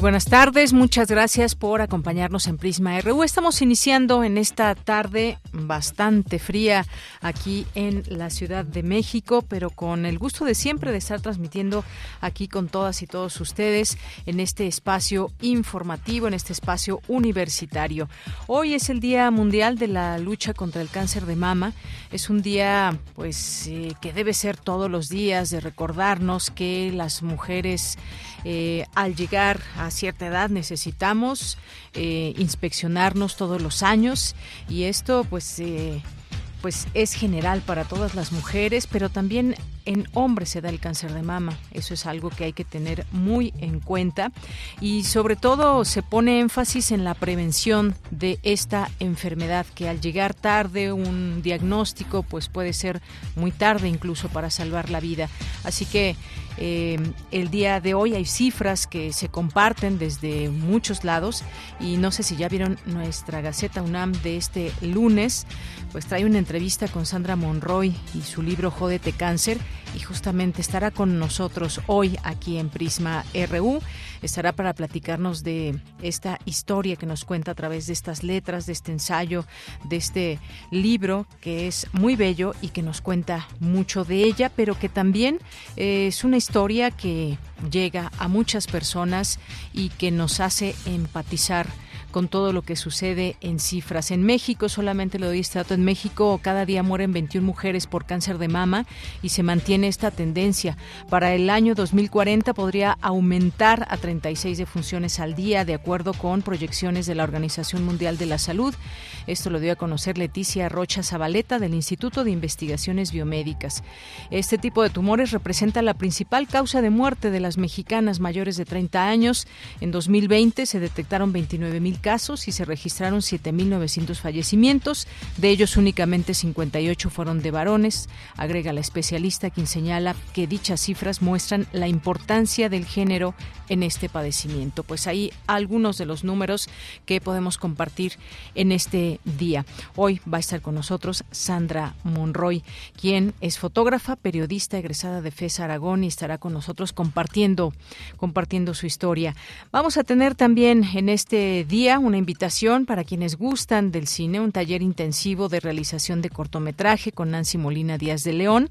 Buenas tardes, muchas gracias por acompañarnos en Prisma RU. Estamos iniciando en esta tarde bastante fría aquí en la Ciudad de México, pero con el gusto de siempre de estar transmitiendo aquí con todas y todos ustedes en este espacio informativo, en este espacio universitario. Hoy es el Día Mundial de la Lucha contra el Cáncer de Mama. Es un día pues eh, que debe ser todos los días de recordarnos que las mujeres eh, al llegar a cierta edad necesitamos eh, inspeccionarnos todos los años y esto pues eh, pues es general para todas las mujeres, pero también en hombres se da el cáncer de mama. Eso es algo que hay que tener muy en cuenta y sobre todo se pone énfasis en la prevención de esta enfermedad que al llegar tarde un diagnóstico pues puede ser muy tarde incluso para salvar la vida. Así que eh, el día de hoy hay cifras que se comparten desde muchos lados y no sé si ya vieron nuestra Gaceta UNAM de este lunes, pues trae una entrevista con Sandra Monroy y su libro Jódete Cáncer y justamente estará con nosotros hoy aquí en Prisma RU. Estará para platicarnos de esta historia que nos cuenta a través de estas letras, de este ensayo, de este libro que es muy bello y que nos cuenta mucho de ella, pero que también es una historia que llega a muchas personas y que nos hace empatizar con todo lo que sucede en cifras. En México, solamente lo doy este dato, en México cada día mueren 21 mujeres por cáncer de mama y se mantiene esta tendencia. Para el año 2040 podría aumentar a 36 defunciones al día, de acuerdo con proyecciones de la Organización Mundial de la Salud. Esto lo dio a conocer Leticia Rocha Zabaleta del Instituto de Investigaciones Biomédicas. Este tipo de tumores representa la principal causa de muerte de las mexicanas mayores de 30 años. En 2020 se detectaron 29.000 casos y se registraron 7.900 fallecimientos. De ellos únicamente 58 fueron de varones, agrega la especialista quien señala que dichas cifras muestran la importancia del género en este padecimiento. Pues ahí algunos de los números que podemos compartir en este día. Hoy va a estar con nosotros Sandra Monroy, quien es fotógrafa, periodista egresada de FES Aragón y estará con nosotros compartiendo, compartiendo su historia. Vamos a tener también en este día una invitación para quienes gustan del cine, un taller intensivo de realización de cortometraje con Nancy Molina Díaz de León,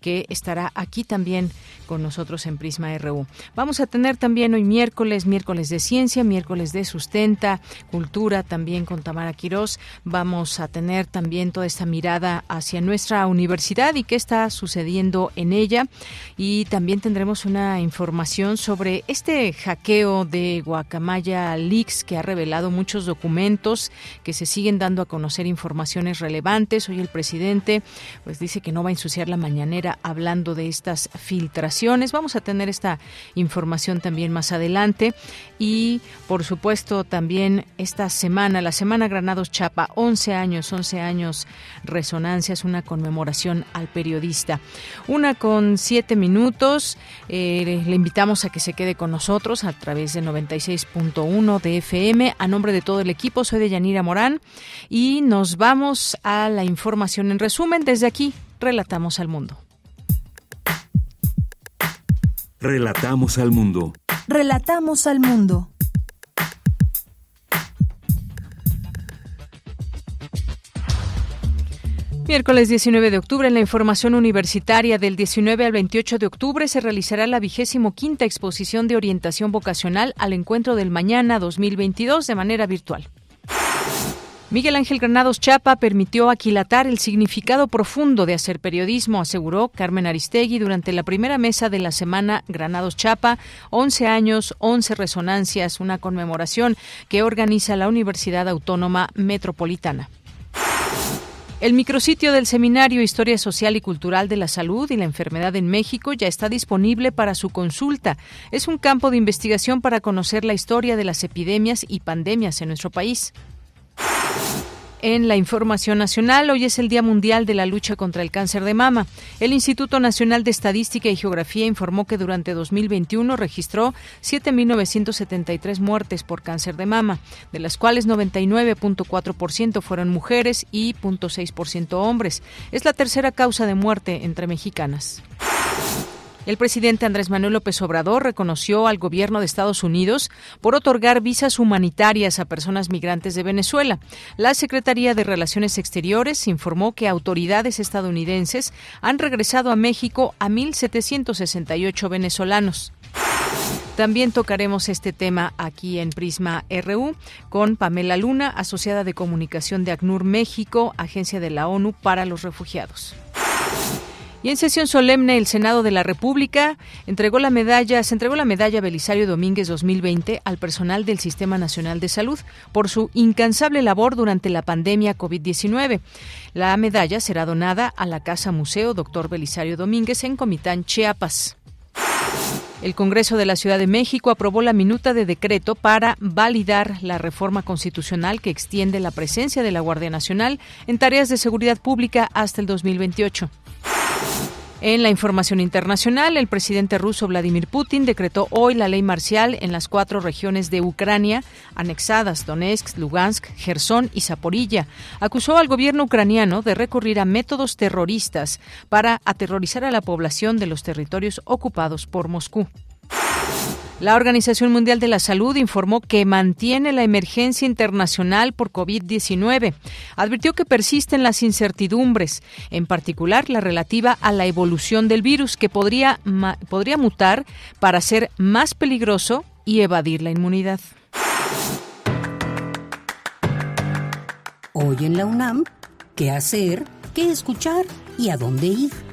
que estará aquí también con nosotros en Prisma RU. Vamos a tener también hoy miércoles, miércoles de ciencia, miércoles de sustenta, cultura también con Tamara Quirós. Vamos a tener también toda esta mirada hacia nuestra universidad y qué está sucediendo en ella. Y también tendremos una información sobre este hackeo de Guacamaya Leaks que ha revelado muchos documentos que se siguen dando a conocer informaciones relevantes. Hoy el presidente pues dice que no va a ensuciar la mañanera hablando de estas filtraciones. Vamos a tener esta información también más adelante y por supuesto también esta semana, la semana Granados Chapa, 11 años, 11 años resonancia, es una conmemoración al periodista. Una con siete minutos, eh, le invitamos a que se quede con nosotros a través de 96.1 de FM a nombre de todo el equipo, soy de Yanira Morán y nos vamos a la información en resumen. Desde aquí, relatamos al mundo. Relatamos al mundo. Relatamos al mundo. Miércoles 19 de octubre, en la información universitaria del 19 al 28 de octubre se realizará la vigésimo quinta exposición de orientación vocacional al encuentro del mañana 2022 de manera virtual. Miguel Ángel Granados Chapa permitió aquilatar el significado profundo de hacer periodismo, aseguró Carmen Aristegui durante la primera mesa de la semana Granados Chapa, 11 años, 11 resonancias, una conmemoración que organiza la Universidad Autónoma Metropolitana. El micrositio del Seminario Historia Social y Cultural de la Salud y la Enfermedad en México ya está disponible para su consulta. Es un campo de investigación para conocer la historia de las epidemias y pandemias en nuestro país. En la información nacional, hoy es el Día Mundial de la Lucha contra el Cáncer de Mama. El Instituto Nacional de Estadística y Geografía informó que durante 2021 registró 7.973 muertes por cáncer de mama, de las cuales 99.4% fueron mujeres y 0.6% hombres. Es la tercera causa de muerte entre mexicanas. El presidente Andrés Manuel López Obrador reconoció al gobierno de Estados Unidos por otorgar visas humanitarias a personas migrantes de Venezuela. La Secretaría de Relaciones Exteriores informó que autoridades estadounidenses han regresado a México a 1.768 venezolanos. También tocaremos este tema aquí en Prisma RU con Pamela Luna, asociada de comunicación de ACNUR México, Agencia de la ONU para los Refugiados. Y en sesión solemne, el Senado de la República entregó la medalla, se entregó la medalla Belisario Domínguez 2020 al personal del Sistema Nacional de Salud por su incansable labor durante la pandemia COVID-19. La medalla será donada a la Casa Museo Dr. Belisario Domínguez en Comitán, Chiapas. El Congreso de la Ciudad de México aprobó la minuta de decreto para validar la reforma constitucional que extiende la presencia de la Guardia Nacional en tareas de seguridad pública hasta el 2028. En la información internacional, el presidente ruso Vladimir Putin decretó hoy la ley marcial en las cuatro regiones de Ucrania anexadas, Donetsk, Lugansk, Gerson y Zaporilla. Acusó al gobierno ucraniano de recurrir a métodos terroristas para aterrorizar a la población de los territorios ocupados por Moscú. La Organización Mundial de la Salud informó que mantiene la emergencia internacional por COVID-19. Advirtió que persisten las incertidumbres, en particular la relativa a la evolución del virus, que podría, mutar para ser más peligroso y evadir la inmunidad. Hoy en la UNAM, ¿qué hacer? ¿Qué escuchar? ¿Y a dónde ir?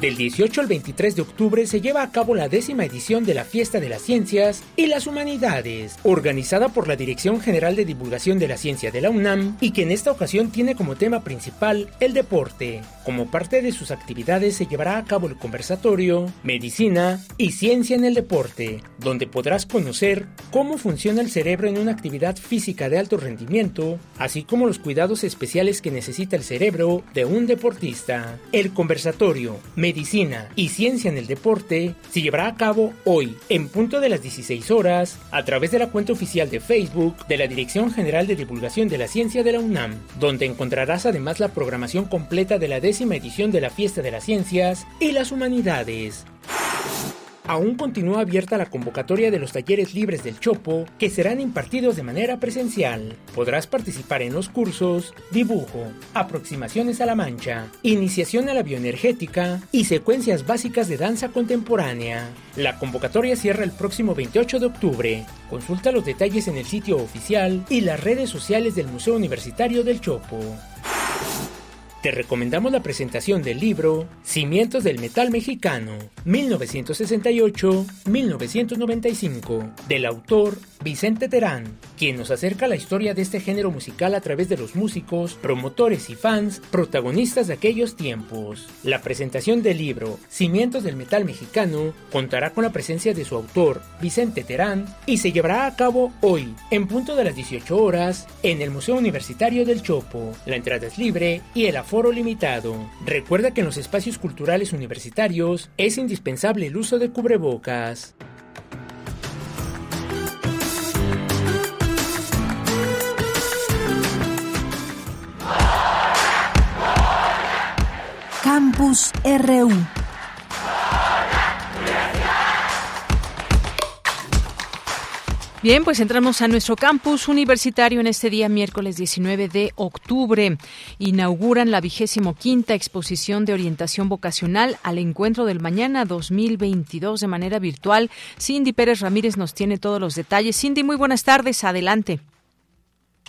Del 18 al 23 de octubre se lleva a cabo la décima edición de la Fiesta de las Ciencias y las Humanidades, organizada por la Dirección General de Divulgación de la Ciencia de la UNAM y que en esta ocasión tiene como tema principal el deporte. Como parte de sus actividades se llevará a cabo el conversatorio Medicina y Ciencia en el Deporte, donde podrás conocer cómo funciona el cerebro en una actividad física de alto rendimiento, así como los cuidados especiales que necesita el cerebro de un deportista. El conversatorio y Ciencia en el Deporte se llevará a cabo hoy, en punto de las 16 horas, a través de la cuenta oficial de Facebook de la Dirección General de Divulgación de la Ciencia de la UNAM, donde encontrarás además la programación completa de la décima edición de la Fiesta de las Ciencias y las Humanidades aún continúa abierta la convocatoria de los talleres libres del Chopo que serán impartidos de manera presencial. Podrás participar en los cursos Dibujo, Aproximaciones a la Mancha, Iniciación a la Bioenergética y Secuencias Básicas de Danza Contemporánea. La convocatoria cierra el próximo 28 de octubre. Consulta los detalles en el sitio oficial y las redes sociales del Museo Universitario del Chopo. Te recomendamos la presentación del libro Cimientos del Metal Mexicano, 1968-1995, del autor Vicente Terán, quien nos acerca la historia de este género musical a través de los músicos, promotores y fans protagonistas de aquellos tiempos. La presentación del libro Cimientos del Metal Mexicano contará con la presencia de su autor, Vicente Terán, y se llevará a cabo hoy, en punto de las 18 horas, en el Museo Universitario del Chopo. La entrada es libre y el aforo limitado. Recuerda que en los espacios culturales universitarios es indispensable el uso de cubrebocas. Campus RU. Bien, pues entramos a nuestro campus universitario en este día, miércoles 19 de octubre. Inauguran la vigésimo quinta exposición de orientación vocacional al encuentro del mañana 2022 de manera virtual. Cindy Pérez Ramírez nos tiene todos los detalles. Cindy, muy buenas tardes. Adelante.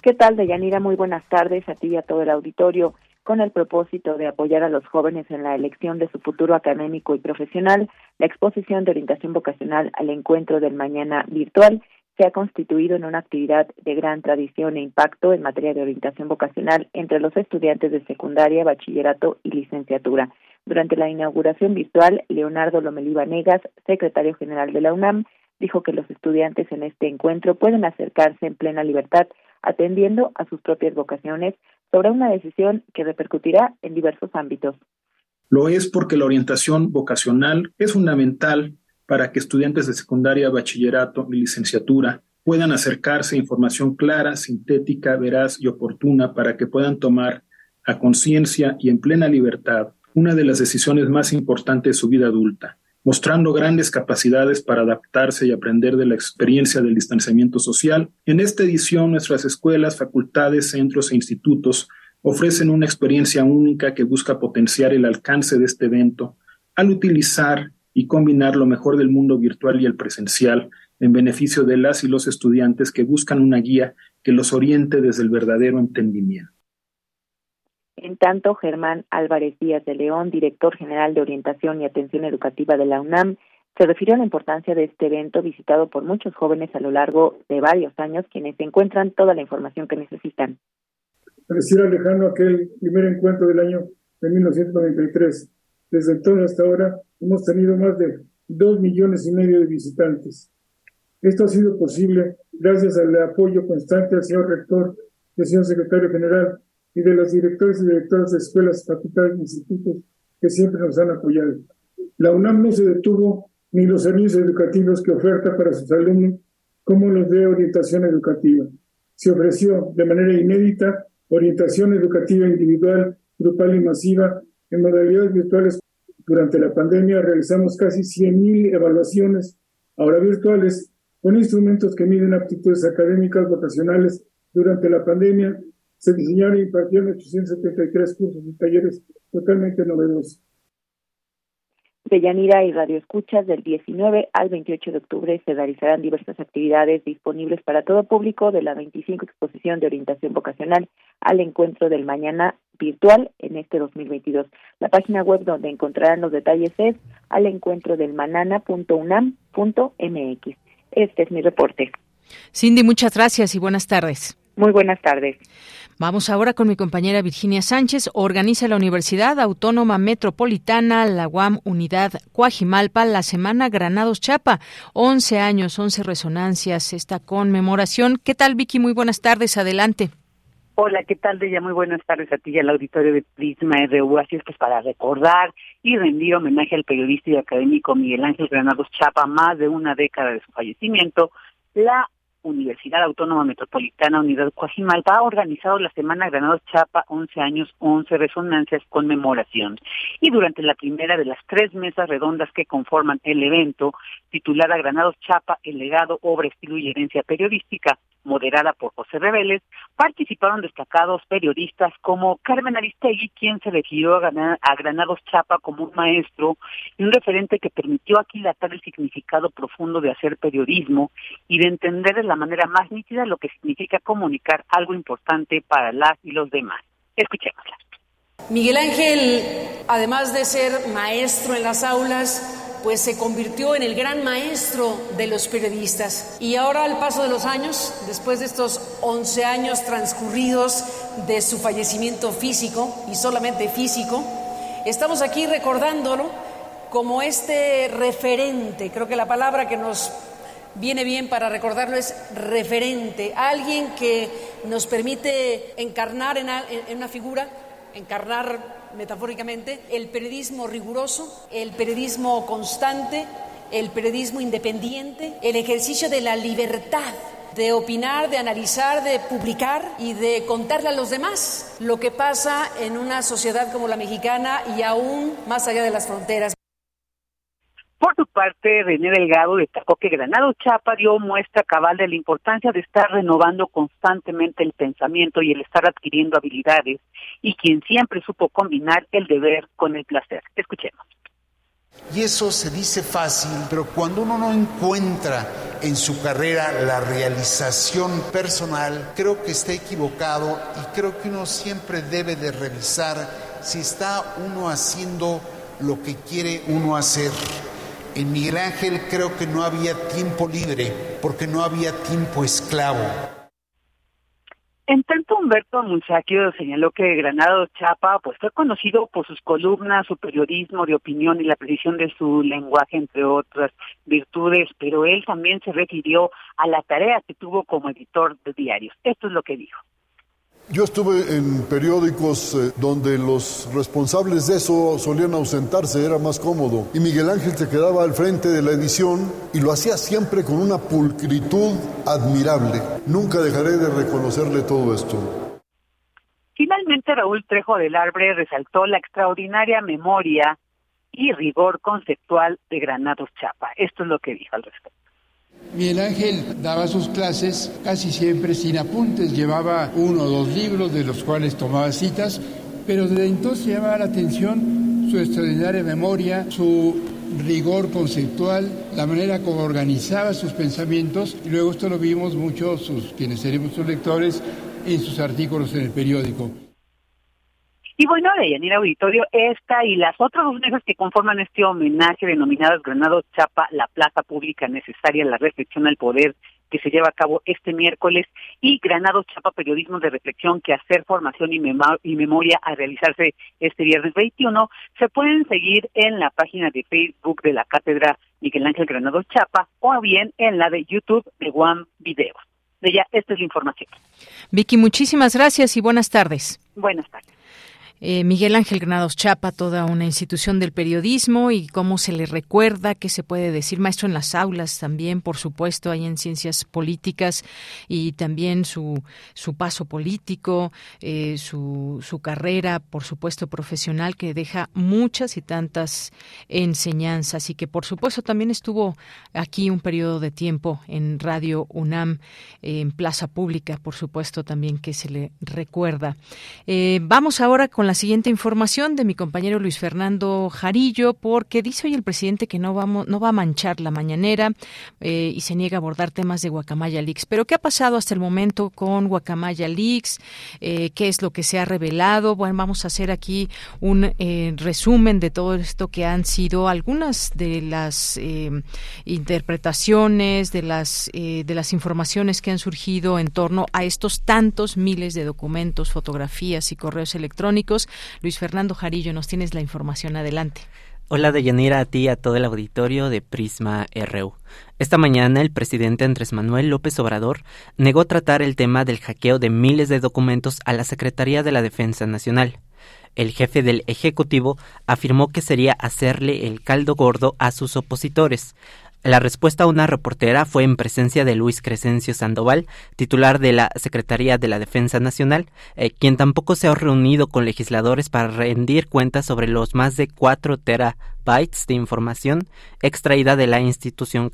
¿Qué tal, Deyanira? Muy buenas tardes a ti y a todo el auditorio. Con el propósito de apoyar a los jóvenes en la elección de su futuro académico y profesional, la exposición de orientación vocacional al encuentro del mañana virtual se ha constituido en una actividad de gran tradición e impacto en materia de orientación vocacional entre los estudiantes de secundaria, bachillerato y licenciatura. Durante la inauguración virtual, Leonardo Lomelí Vanegas, secretario general de la UNAM, dijo que los estudiantes en este encuentro pueden acercarse en plena libertad, atendiendo a sus propias vocaciones sobre una decisión que repercutirá en diversos ámbitos. Lo es porque la orientación vocacional es fundamental para que estudiantes de secundaria, bachillerato y licenciatura puedan acercarse a información clara, sintética, veraz y oportuna para que puedan tomar a conciencia y en plena libertad una de las decisiones más importantes de su vida adulta, mostrando grandes capacidades para adaptarse y aprender de la experiencia del distanciamiento social. En esta edición, nuestras escuelas, facultades, centros e institutos ofrecen una experiencia única que busca potenciar el alcance de este evento al utilizar y combinar lo mejor del mundo virtual y el presencial en beneficio de las y los estudiantes que buscan una guía que los oriente desde el verdadero entendimiento. En tanto, Germán Álvarez Díaz de León, director general de Orientación y Atención Educativa de la UNAM, se refirió a la importancia de este evento visitado por muchos jóvenes a lo largo de varios años, quienes encuentran toda la información que necesitan. Pareciera lejano aquel primer encuentro del año de 1993. Desde entonces hasta ahora hemos tenido más de dos millones y medio de visitantes. Esto ha sido posible gracias al apoyo constante del señor rector, del señor secretario general y de los directores y directoras de escuelas, facultades e institutos que siempre nos han apoyado. La UNAM no se detuvo ni los servicios educativos que oferta para sus alumnos, como los de orientación educativa. Se ofreció de manera inédita orientación educativa individual, grupal y masiva en modalidades virtuales durante la pandemia realizamos casi 100.000 evaluaciones, ahora virtuales, con instrumentos que miden aptitudes académicas vocacionales. Durante la pandemia se diseñaron y impartieron 873 cursos y talleres totalmente novedosos. De Yanira y Radio Escuchas, del 19 al 28 de octubre se realizarán diversas actividades disponibles para todo público de la 25 exposición de orientación vocacional al encuentro del mañana virtual en este 2022. La página web donde encontrarán los detalles es al encuentro del manana.unam.mx. Este es mi reporte. Cindy, muchas gracias y buenas tardes. Muy buenas tardes. Vamos ahora con mi compañera Virginia Sánchez. Organiza la Universidad Autónoma Metropolitana, la UAM Unidad Cuajimalpa, la Semana Granados Chapa. 11 años, 11 resonancias, esta conmemoración. ¿Qué tal, Vicky? Muy buenas tardes. Adelante. Hola, ¿qué tal, Deya? Muy buenas tardes a ti y al auditorio de Prisma RU. Así es, pues para recordar y rendir homenaje al periodista y académico Miguel Ángel Granados Chapa, más de una década de su fallecimiento, la Universidad Autónoma Metropolitana Unidad Coajimalpa ha organizado la Semana Granados Chapa 11 años, 11 resonancias, conmemoración. Y durante la primera de las tres mesas redondas que conforman el evento, titulada Granados Chapa, el legado, obra, estilo y herencia periodística, moderada por José Reveles, participaron destacados periodistas como Carmen Aristegui, quien se refirió a, a Granados Chapa como un maestro y un referente que permitió aquilatar el significado profundo de hacer periodismo y de entender de la manera más nítida lo que significa comunicar algo importante para las y los demás. Escuchémosla. Miguel Ángel, además de ser maestro en las aulas, pues se convirtió en el gran maestro de los periodistas. Y ahora al paso de los años, después de estos 11 años transcurridos de su fallecimiento físico, y solamente físico, estamos aquí recordándolo como este referente. Creo que la palabra que nos viene bien para recordarlo es referente, alguien que nos permite encarnar en, una figura, encarnar metafóricamente, el periodismo riguroso, el periodismo constante, el periodismo independiente, el ejercicio de la libertad de opinar, de analizar, de publicar y de contarle a los demás lo que pasa en una sociedad como la mexicana y aún más allá de las fronteras. Por su parte, René Delgado destacó que Granado Chapa dio muestra cabal de la importancia de estar renovando constantemente el pensamiento y el estar adquiriendo habilidades, y quien siempre supo combinar el deber con el placer. Escuchemos. Y eso se dice fácil, pero cuando uno no encuentra en su carrera la realización personal, creo que está equivocado y creo que uno siempre debe de revisar si está uno haciendo lo que quiere uno hacer. En Miguel Ángel creo que no había tiempo libre porque no había tiempo esclavo. En tanto, Humberto Munchaquio señaló que Granado Chapa pues, fue conocido por sus columnas, su periodismo de opinión y la precisión de su lenguaje, entre otras virtudes, pero él también se refirió a la tarea que tuvo como editor de diarios. Esto es lo que dijo. Yo estuve en periódicos eh, donde los responsables de eso solían ausentarse, era más cómodo. Y Miguel Ángel se quedaba al frente de la edición y lo hacía siempre con una pulcritud admirable. Nunca dejaré de reconocerle todo esto. Finalmente, Raúl Trejo del Arbre resaltó la extraordinaria memoria y rigor conceptual de Granados Chapa. Esto es lo que dijo al respecto. Miguel Ángel daba sus clases casi siempre sin apuntes, llevaba uno o dos libros de los cuales tomaba citas, pero desde entonces llamaba la atención su extraordinaria memoria, su rigor conceptual, la manera como organizaba sus pensamientos, y luego esto lo vimos muchos, quienes seremos sus lectores, en sus artículos en el periódico. Y bueno, de Yanira Auditorio, esta y las otras dos mesas que conforman este homenaje denominadas Granado Chapa, la plaza pública necesaria, la reflexión al poder que se lleva a cabo este miércoles y Granado Chapa Periodismo de Reflexión que hacer formación y, y memoria a realizarse este viernes 21 se pueden seguir en la página de Facebook de la Cátedra Miguel Ángel Granado Chapa o bien en la de YouTube de One Videos. De ya, esta es la información. Vicky, muchísimas gracias y buenas tardes. Buenas tardes. Eh, Miguel Ángel Granados Chapa, toda una institución del periodismo y cómo se le recuerda, qué se puede decir, maestro en las aulas también, por supuesto, hay en ciencias políticas y también su, su paso político, eh, su, su carrera, por supuesto, profesional que deja muchas y tantas enseñanzas y que, por supuesto, también estuvo aquí un periodo de tiempo en Radio UNAM, en Plaza Pública, por supuesto, también que se le recuerda. Eh, vamos ahora con la siguiente información de mi compañero Luis Fernando Jarillo, porque dice hoy el presidente que no va a manchar la mañanera eh, y se niega a abordar temas de Guacamaya Leaks. Pero ¿qué ha pasado hasta el momento con Guacamaya Leaks? Eh, ¿Qué es lo que se ha revelado? Bueno, vamos a hacer aquí un eh, resumen de todo esto que han sido algunas de las interpretaciones, de las, de las informaciones que han surgido en torno a estos tantos miles de documentos, fotografías y correos electrónicos Luis Fernando Jarillo, nos tienes la información adelante. Hola Deyanira, a ti y a todo el auditorio de Prisma RU. Esta mañana el presidente Andrés Manuel López Obrador negó tratar el tema del hackeo de miles de documentos a la Secretaría de la Defensa Nacional. El jefe del Ejecutivo afirmó que sería hacerle el caldo gordo a sus opositores, la respuesta a una reportera fue en presencia de Luis Crescencio Sandoval, titular de la Secretaría de la Defensa Nacional, eh, quien tampoco se ha reunido con legisladores para rendir cuentas sobre los más de 4 terabytes de información extraída de la institución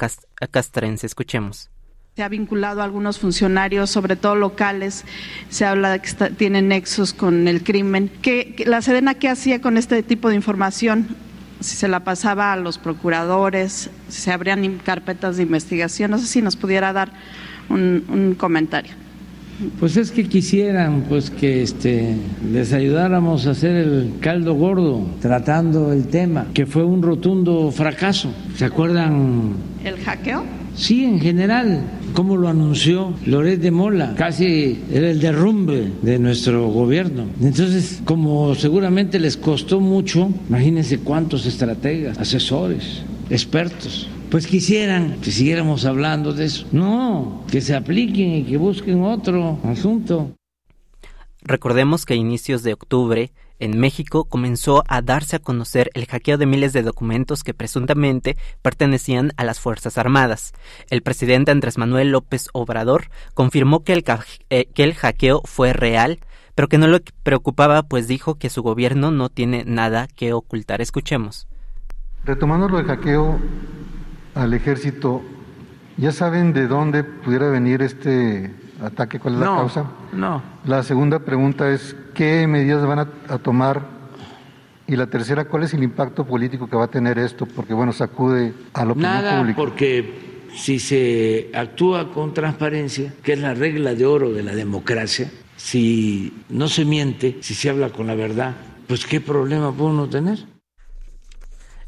castrense. Escuchemos se ha vinculado a algunos funcionarios, sobre todo locales, se habla de que tienen nexos con el crimen. ¿Qué, ¿La Sedena qué hacía con este tipo de información? Si se la pasaba a los procuradores, si se abrían carpetas de investigación. No sé si nos pudiera dar un, comentario. Pues es que quisieran pues que este les ayudáramos a hacer el caldo gordo tratando el tema, que fue un rotundo fracaso. ¿Se acuerdan? ¿El hackeo? Sí, en general, como lo anunció Loret de Mola, casi era el derrumbe de nuestro gobierno. Entonces, como seguramente les costó mucho, imagínense cuántos estrategas, asesores, expertos, pues quisieran que siguiéramos hablando de eso. No, que se apliquen y que busquen otro asunto. Recordemos que a inicios de octubre en México comenzó a darse a conocer el hackeo de miles de documentos que presuntamente pertenecían a las Fuerzas Armadas. El presidente Andrés Manuel López Obrador confirmó que el, eh, que el hackeo fue real, pero que no lo preocupaba, pues dijo que su gobierno no tiene nada que ocultar. Escuchemos. Retomando lo del hackeo, al ejército, ¿ya saben de dónde pudiera venir este ataque? ¿Cuál es la causa? No. La segunda pregunta es, ¿qué medidas van a, tomar? Y la tercera, ¿cuál es el impacto político que va a tener esto? Porque, bueno, sacude a la opinión Nada, porque si se actúa con transparencia, que es la regla de oro de la democracia, si no se miente, si se habla con la verdad, pues ¿qué problema puede uno tener?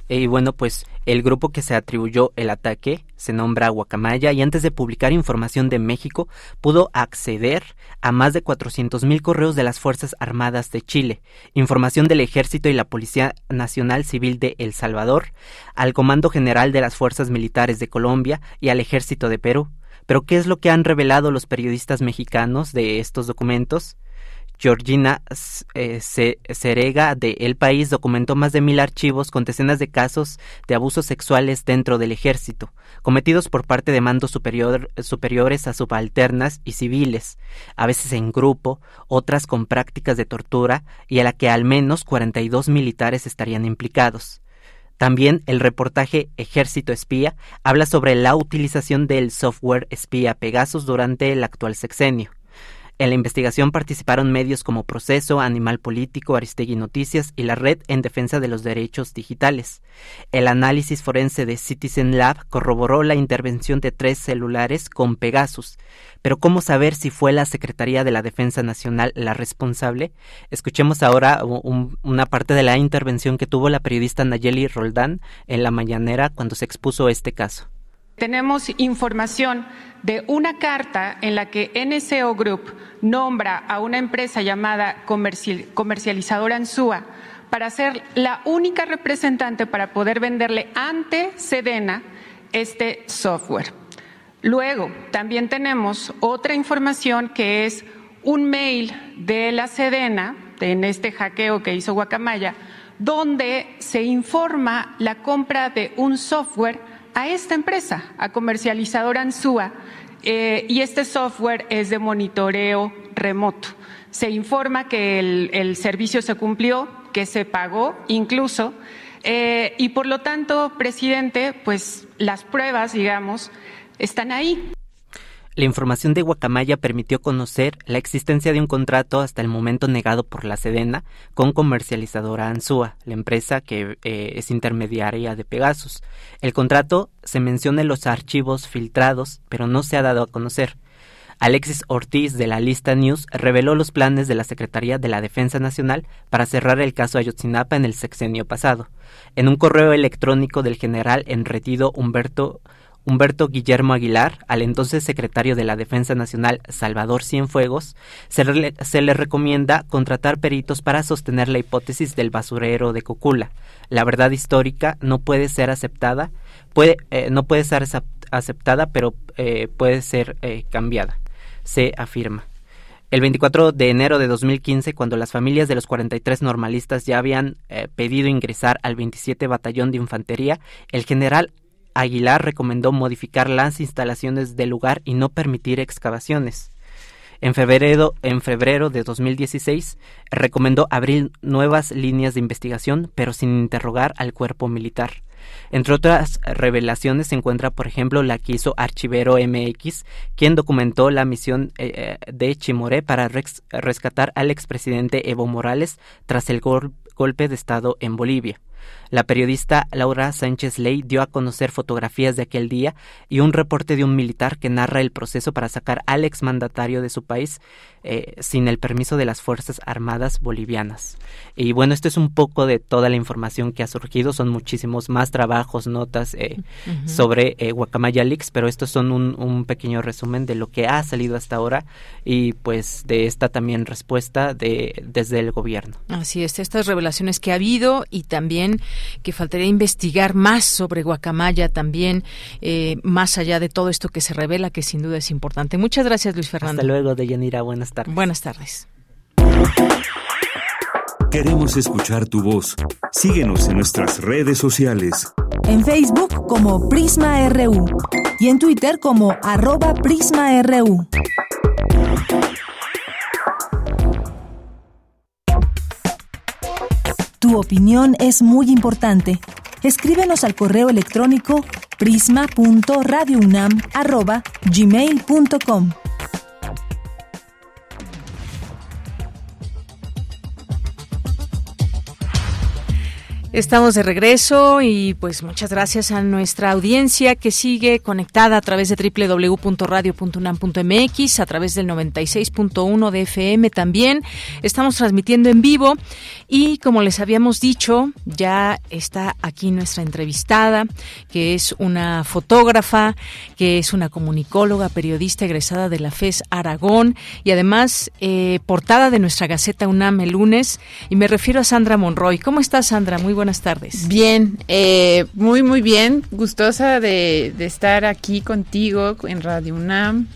Y bueno, pues el grupo que se atribuyó el ataque se nombra Guacamaya y antes de publicar información de México pudo acceder a más de 400.000 correos de las Fuerzas Armadas de Chile, información del Ejército y la Policía Nacional Civil de El Salvador, al Comando General de las Fuerzas Militares de Colombia y al Ejército de Perú. Pero ¿qué es lo que han revelado los periodistas mexicanos de estos documentos? Georgina eh, Serega de El País documentó más de mil archivos con decenas de casos de abusos sexuales dentro del ejército, cometidos por parte de mandos superiores a subalternas y civiles, a veces en grupo, otras con prácticas de tortura y a la que al menos 42 militares estarían implicados. También el reportaje Ejército Espía habla sobre la utilización del software espía Pegasus durante el actual sexenio. En la investigación participaron medios como Proceso, Animal Político, Aristegui Noticias y la Red en Defensa de los Derechos Digitales. El análisis forense de Citizen Lab corroboró la intervención de tres celulares con Pegasus. Pero ¿cómo saber si fue la Secretaría de la Defensa Nacional la responsable? Escuchemos ahora una parte de la intervención que tuvo la periodista Nayeli Roldán en la mañanera cuando se expuso este caso. Tenemos información de una carta en la que NSO Group nombra a una empresa llamada comercializadora Ansúa para ser la única representante para poder venderle ante Sedena este software. Luego, también tenemos otra información que es un mail de la Sedena, en este hackeo que hizo Guacamaya, donde se informa la compra de un software a esta empresa, a comercializadora Ansúa, eh, y este software es de monitoreo remoto. Se informa que el, servicio se cumplió, que se pagó incluso, eh, y por lo tanto, presidente, pues las pruebas, digamos, están ahí. La información de Guacamaya permitió conocer la existencia de un contrato hasta el momento negado por la Sedena con comercializadora Ansúa, la empresa que eh, es intermediaria de Pegasus. El contrato se menciona en los archivos filtrados, pero no se ha dado a conocer. Alexis Ortiz de la Lista News reveló los planes de la Secretaría de la Defensa Nacional para cerrar el caso Ayotzinapa en el sexenio pasado. En un correo electrónico del general enretido Humberto Humberto Guillermo Aguilar, al entonces secretario de la Defensa Nacional Salvador Cienfuegos, se, le recomienda contratar peritos para sostener la hipótesis del basurero de Cocula. La verdad histórica no puede ser aceptada, puede, eh, no puede ser aceptada, pero eh, puede ser eh, cambiada, se afirma. El 24 de enero de 2015, cuando las familias de los 43 normalistas ya habían pedido ingresar al 27 Batallón de Infantería, el general Aguilar recomendó modificar las instalaciones del lugar y no permitir excavaciones. En febrero, de 2016 recomendó abrir nuevas líneas de investigación, pero sin interrogar al cuerpo militar. Entre otras revelaciones se encuentra, por ejemplo, la que hizo Archivero MX, quien documentó la misión eh, eh, de Chimoré para rescatar al expresidente Evo Morales tras el golpe de Estado en Bolivia. La periodista Laura Sánchez Ley dio a conocer fotografías de aquel día y un reporte de un militar que narra el proceso para sacar al exmandatario de su país eh, sin el permiso de las Fuerzas Armadas bolivianas. Y bueno, esto es un poco de toda la información que ha surgido, son muchísimos más trabajos, notas eh, sobre eh, Guacamaya Leaks, pero estos son un, un, pequeño resumen de lo que ha salido hasta ahora y pues de esta también respuesta de desde el gobierno. Así es, estas revelaciones que ha habido y también que faltaría investigar más sobre Guacamaya también, eh, más allá de todo esto que se revela, que sin duda es importante. Muchas gracias, Luis Fernando. Hasta luego, Deyanira. Buenas tardes. Buenas tardes. Queremos escuchar tu voz. Síguenos en nuestras redes sociales. En Facebook como Prisma RU y en Twitter como arroba PrismaRU. Tu opinión es muy importante. Escríbenos al correo electrónico prisma.radiounam@gmail.com. Estamos de regreso y pues muchas gracias a nuestra audiencia que sigue conectada a través de www.radio.unam.mx, a través del 96.1 de FM también. Estamos transmitiendo en vivo y como les habíamos dicho, ya está aquí nuestra entrevistada, que es una fotógrafa, que es una comunicóloga, periodista egresada de la FES Aragón y además eh, portada de nuestra Gaceta UNAM el lunes. Y me refiero a Sandra Monroy. ¿Cómo estás, Sandra? Muy buenas tardes. Bien, eh, muy, muy bien. Gustosa de, de estar aquí contigo en Radio UNAM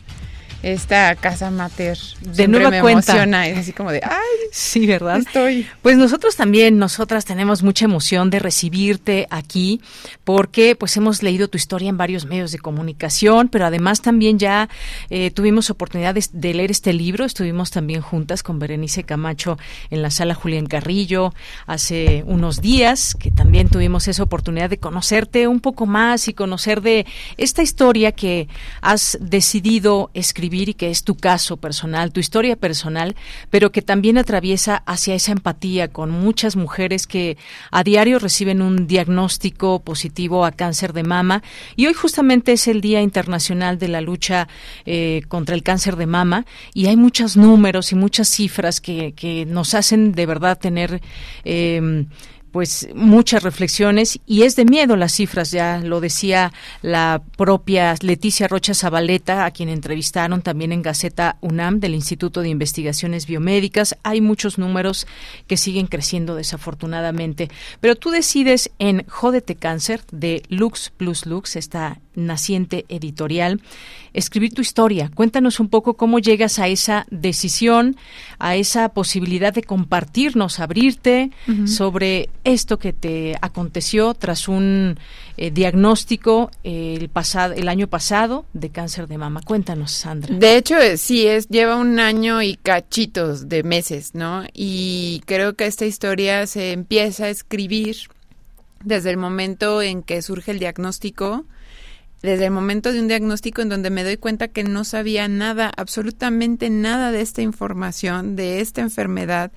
esta casa mater de nueva me cuenta. emociona, es así como de, ay, sí, ¿verdad? Estoy. Pues nosotros también, nosotras tenemos mucha emoción de recibirte aquí porque pues hemos leído tu historia en varios medios de comunicación, pero además también ya eh, tuvimos oportunidad de, de, leer este libro, estuvimos también juntas con Berenice Camacho en la sala Julián Carrillo hace unos días, que también tuvimos esa oportunidad de conocerte un poco más y conocer de esta historia que has decidido escribir y que es tu caso personal, tu historia personal, pero que también atraviesa hacia esa empatía con muchas mujeres que a diario reciben un diagnóstico positivo a cáncer de mama. Y hoy justamente es el Día Internacional de la Lucha eh, contra el Cáncer de Mama y hay muchos números y muchas cifras que, que nos hacen de verdad tener... Eh, pues muchas reflexiones y es de miedo las cifras, ya lo decía la propia Leticia Rocha Zabaleta, a quien entrevistaron también en Gaceta UNAM del Instituto de Investigaciones Biomédicas. Hay muchos números que siguen creciendo desafortunadamente, pero tú decides en Jódete Cáncer de Lux Plus Lux, esta naciente editorial, escribir tu historia. Cuéntanos un poco cómo llegas a esa decisión, a esa posibilidad de compartirnos, abrirte uh -huh. sobre esto que te aconteció tras un eh, diagnóstico el pasado el año pasado de cáncer de mama. Cuéntanos, Sandra. De hecho, sí es lleva un año y cachitos de meses, ¿no? Y creo que esta historia se empieza a escribir desde el momento en que surge el diagnóstico desde el momento de un diagnóstico en donde me doy cuenta que no sabía nada, absolutamente nada de esta información, de esta enfermedad,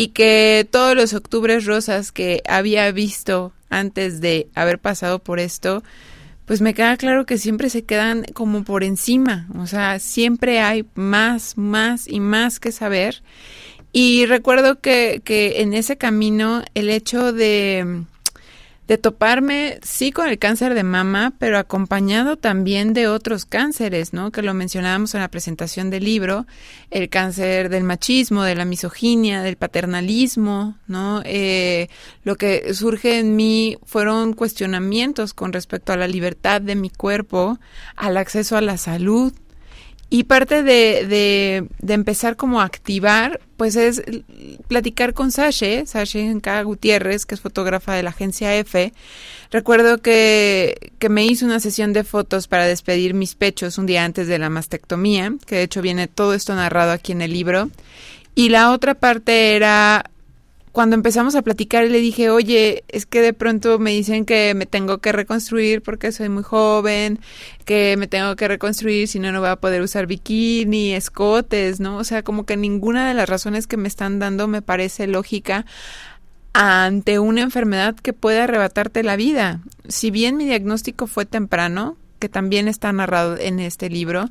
y que todos los octubres rosas que había visto antes de haber pasado por esto, pues me queda claro que siempre se quedan como por encima, o sea, siempre hay más, más y más que saber. Y recuerdo que, que en ese camino el hecho de de toparme, sí, con el cáncer de mama, pero acompañado también de otros cánceres, ¿no? Que lo mencionábamos en la presentación del libro, el cáncer del machismo, de la misoginia, del paternalismo, ¿no? Eh, lo que surge en mí fueron cuestionamientos con respecto a la libertad de mi cuerpo, al acceso a la salud, y parte de, de, de, empezar como a activar, pues es platicar con Sashe, Sashe. Gutiérrez, que es fotógrafa de la agencia F. Recuerdo que, que me hizo una sesión de fotos para despedir mis pechos un día antes de la mastectomía, que de hecho viene todo esto narrado aquí en el libro. Y la otra parte era cuando empezamos a platicar le dije, oye, es que de pronto me dicen que me tengo que reconstruir porque soy muy joven, que me tengo que reconstruir si no, no voy a poder usar bikini, escotes, ¿no? O sea, como que ninguna de las razones que me están dando me parece lógica ante una enfermedad que puede arrebatarte la vida. Si bien mi diagnóstico fue temprano, que también está narrado en este libro,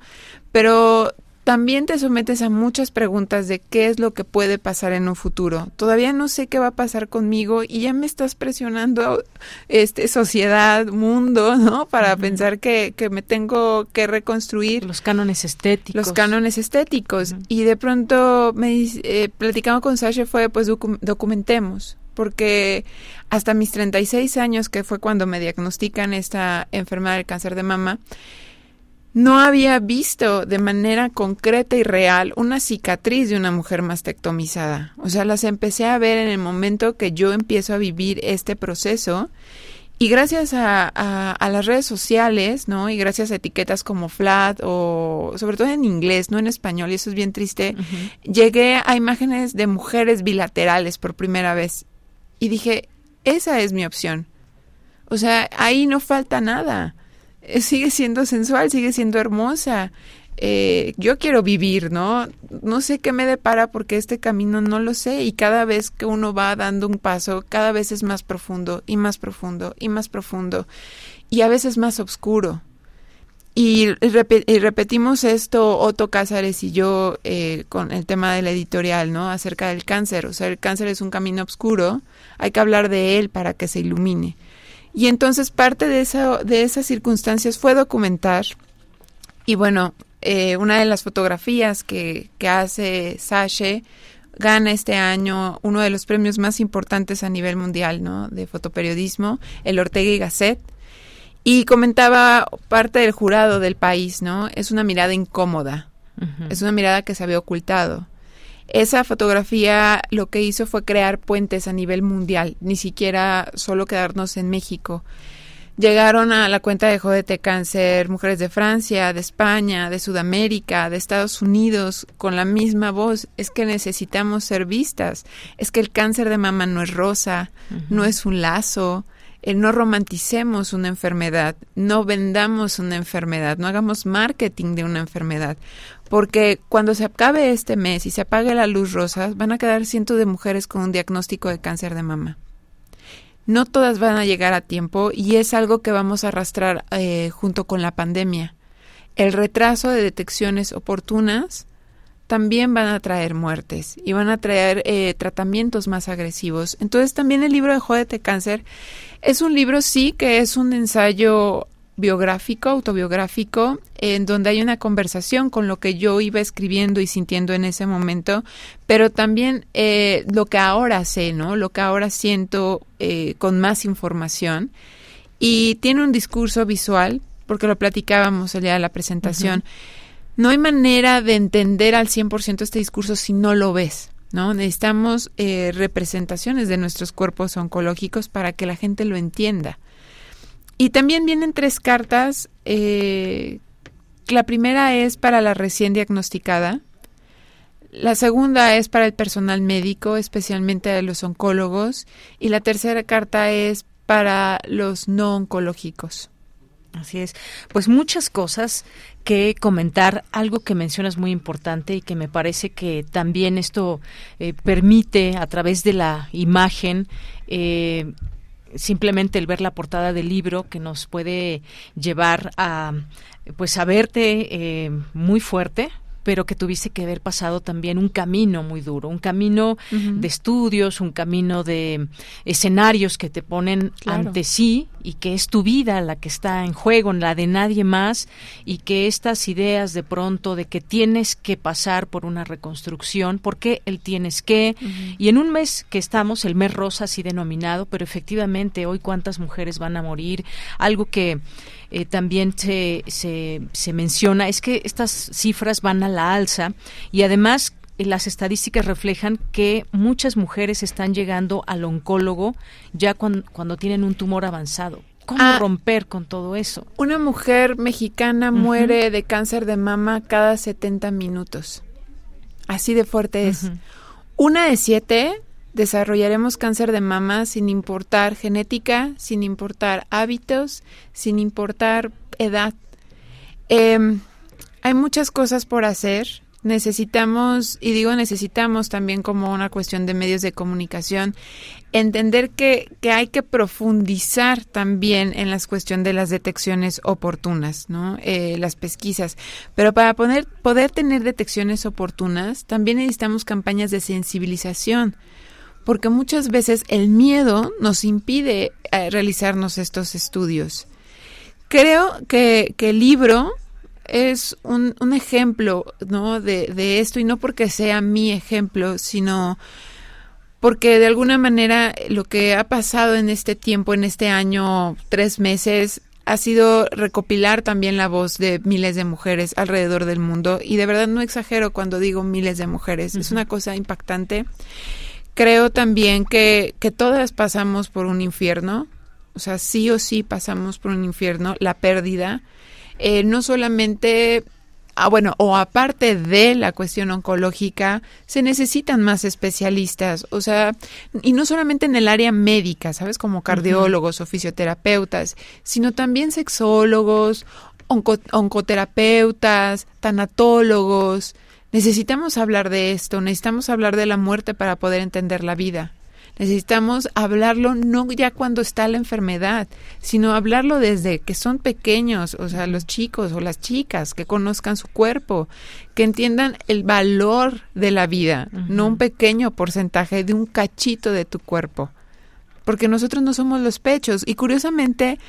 pero también te sometes a muchas preguntas de qué es lo que puede pasar en un futuro. Todavía no sé qué va a pasar conmigo y ya me estás presionando este sociedad, mundo, ¿no? Para uh -huh. pensar que, que, me tengo que reconstruir. Los cánones estéticos. Los cánones estéticos. Uh -huh. Y de pronto me eh, platicando con Sasha fue pues docu documentemos porque hasta mis 36 años, que fue cuando me diagnostican esta enfermedad del cáncer de mama, no había visto de manera concreta y real una cicatriz de una mujer mastectomizada. O sea, las empecé a ver en el momento que yo empiezo a vivir este proceso. Y gracias a, a, a, las redes sociales, ¿no? Y gracias a etiquetas como Flat o sobre todo en inglés, no en español, y eso es bien triste, uh -huh. llegué a imágenes de mujeres bilaterales por primera vez. Y dije, esa es mi opción. O sea, ahí no falta nada sigue siendo sensual, sigue siendo hermosa. Eh, yo quiero vivir, ¿no? No sé qué me depara porque este camino no lo sé y cada vez que uno va dando un paso, cada vez es más profundo y más profundo y más profundo y a veces más oscuro. Y, repetimos esto Otto Cázares y yo eh, con el tema de la editorial, ¿no? Acerca del cáncer. O sea, el cáncer es un camino oscuro, hay que hablar de él para que se ilumine. Y entonces parte de, esa, de esas circunstancias fue documentar. Y bueno, eh, una de las fotografías que, que hace Sashe gana este año uno de los premios más importantes a nivel mundial, ¿no? De fotoperiodismo, el Ortega y Gasset. Y comentaba parte del jurado del país, ¿no? Es una mirada incómoda. Es una mirada que se había ocultado. Esa fotografía lo que hizo fue crear puentes a nivel mundial, ni siquiera solo quedarnos en México. Llegaron a la cuenta de Jodete Cáncer mujeres de Francia, de España, de Sudamérica, de Estados Unidos, con la misma voz. Es que necesitamos ser vistas. Es que el cáncer de mama no es rosa, no es un lazo. Eh, no romanticemos una enfermedad, no vendamos una enfermedad, no hagamos marketing de una enfermedad. Porque cuando se acabe este mes y se apague la luz rosa, van a quedar cientos de mujeres con un diagnóstico de cáncer de mama no todas van a llegar a tiempo y es algo que vamos a arrastrar eh, junto con la pandemia. El retraso de detecciones oportunas también van a traer muertes y van a traer eh, tratamientos más agresivos. Entonces también el libro de Jódete Cáncer es un libro, sí, que es un ensayo biográfico, autobiográfico, en donde hay una conversación con lo que yo iba escribiendo y sintiendo en ese momento, pero también eh, lo que ahora sé, ¿no? Lo que ahora siento eh, con más información. Y tiene un discurso visual, porque lo platicábamos el día de la presentación. No hay manera de entender al 100% este discurso si no lo ves. ¿no? Necesitamos eh, representaciones de nuestros cuerpos oncológicos para que la gente lo entienda. Y también vienen tres cartas. Eh, la primera es para la recién diagnosticada. La segunda es para el personal médico, especialmente los oncólogos. Y la tercera carta es para los no oncológicos. Así es. Pues muchas cosas que comentar. Algo que mencionas muy importante y que me parece que también esto eh, permite a través de la imagen eh, simplemente el ver la portada del libro que nos puede llevar a pues a verte eh, muy fuerte pero que tuviste que haber pasado también un camino muy duro, un camino de estudios, un camino de escenarios que te ponen ante sí y que es tu vida la que está en juego, la de nadie más, y que estas ideas de pronto de que tienes que pasar por una reconstrucción, porque el tienes que, y en un mes que estamos, el mes rosa así denominado, pero efectivamente hoy cuántas mujeres van a morir, algo que eh, también se, se, se menciona es que estas cifras van a la alza y además eh, las estadísticas reflejan que muchas mujeres están llegando al oncólogo ya cuando, tienen un tumor avanzado. ¿Cómo ah, romper con todo eso? Una mujer mexicana muere de cáncer de mama cada 70 minutos. Así de fuerte es. Una de siete desarrollaremos cáncer de mama sin importar genética, sin importar hábitos, sin importar edad. Em, hay muchas cosas por hacer. Necesitamos, y digo necesitamos también como una cuestión de medios de comunicación, entender que, que hay que profundizar también en la cuestión de las detecciones oportunas, ¿no? Eh, las pesquisas. Pero para poder, poder tener detecciones oportunas, también necesitamos campañas de sensibilización porque muchas veces el miedo nos impide eh, realizarnos estos estudios. Creo que, el libro es un, ejemplo ¿no? de, de, esto y no porque sea mi ejemplo, sino porque de alguna manera lo que ha pasado en este tiempo, en este año, tres meses, ha sido recopilar también la voz de miles de mujeres alrededor del mundo y de verdad no exagero cuando digo miles de mujeres, es una cosa impactante creo también que, que todas pasamos por un infierno, o sea, sí o sí pasamos por un infierno, la pérdida, eh, no solamente ah, bueno, o aparte de la cuestión oncológica, se necesitan más especialistas, o sea, y no solamente en el área médica, ¿sabes? Como cardiólogos o fisioterapeutas, sino también sexólogos, oncoterapeutas, tanatólogos. Necesitamos hablar de esto, necesitamos hablar de la muerte para poder entender la vida. Necesitamos hablarlo no ya cuando está la enfermedad, sino hablarlo desde que son pequeños, o sea, los chicos o las chicas, que conozcan su cuerpo, que entiendan el valor de la vida, no un pequeño porcentaje de un cachito de tu cuerpo. Porque nosotros no somos los pechos. Y curiosamente,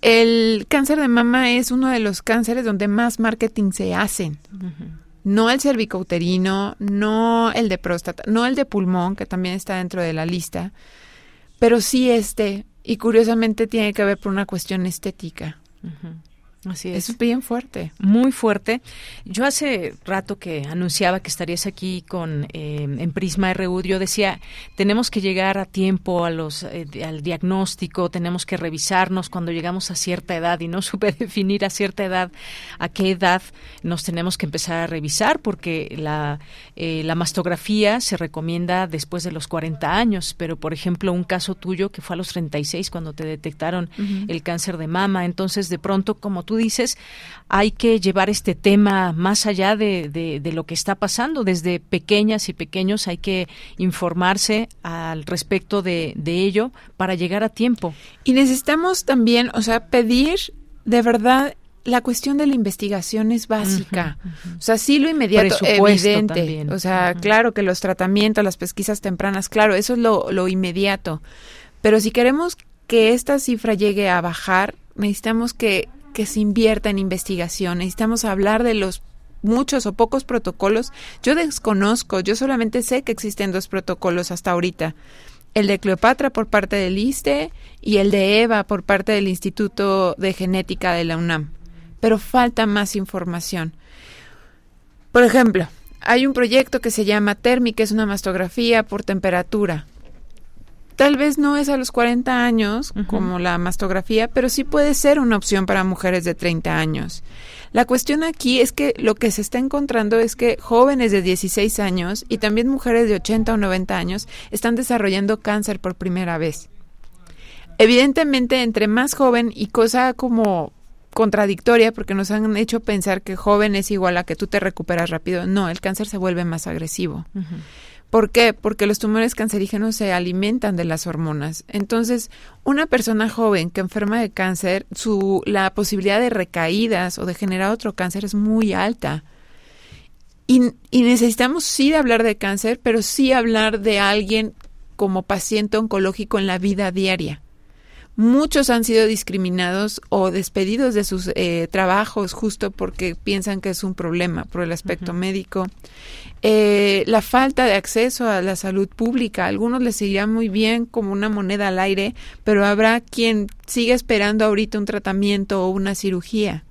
el cáncer de mama es uno de los cánceres donde más marketing se hacen no el cervicouterino, no el de próstata, no el de pulmón, que también está dentro de la lista, pero sí este, y curiosamente tiene que ver por una cuestión estética. Así es. Es bien fuerte. Muy fuerte. Yo hace rato que anunciaba que estarías aquí con eh, en Prisma RU, yo decía, tenemos que llegar a tiempo a los eh, al diagnóstico, tenemos que revisarnos cuando llegamos a cierta edad y no supe definir a cierta edad a qué edad nos tenemos que empezar a revisar porque la eh, la mastografía se recomienda después de los 40 años, pero por ejemplo, un caso tuyo que fue a los 36 cuando te detectaron el cáncer de mama, entonces de pronto como tú dices, hay que llevar este tema más allá de, de, lo que está pasando. Desde pequeñas y pequeños hay que informarse al respecto de, de ello para llegar a tiempo. Y necesitamos también, o sea, pedir de verdad la cuestión de la investigación es básica. O sea, sí lo inmediato, evidente. O sea, claro que los tratamientos, las pesquisas tempranas, claro, eso es lo, lo inmediato. Pero si queremos que esta cifra llegue a bajar, necesitamos que que se invierta en investigación. Necesitamos hablar de los muchos o pocos protocolos. Yo desconozco, yo solamente sé que existen dos protocolos hasta ahorita. El de Cleopatra por parte del ISTE y el de EVA por parte del Instituto de Genética de la UNAM. Pero falta más información. Por ejemplo, hay un proyecto que se llama TERMI, que es una mastografía por temperatura. Tal vez no es a los 40 años como la mastografía, pero sí puede ser una opción para mujeres de 30 años. La cuestión aquí es que lo que se está encontrando es que jóvenes de 16 años y también mujeres de 80 o 90 años están desarrollando cáncer por primera vez. Evidentemente, entre más joven y cosa como contradictoria porque nos han hecho pensar que joven es igual a que tú te recuperas rápido. No, el cáncer se vuelve más agresivo. ¿Por qué? Porque los tumores cancerígenos se alimentan de las hormonas. Entonces, una persona joven que enferma de cáncer, su, la posibilidad de recaídas o de generar otro cáncer es muy alta. Y, y necesitamos sí hablar de cáncer, pero sí hablar de alguien como paciente oncológico en la vida diaria. Muchos han sido discriminados o despedidos de sus eh, trabajos justo porque piensan que es un problema por el aspecto médico. Eh, la falta de acceso a la salud pública. A algunos les irá muy bien como una moneda al aire, pero habrá quien siga esperando ahorita un tratamiento o una cirugía.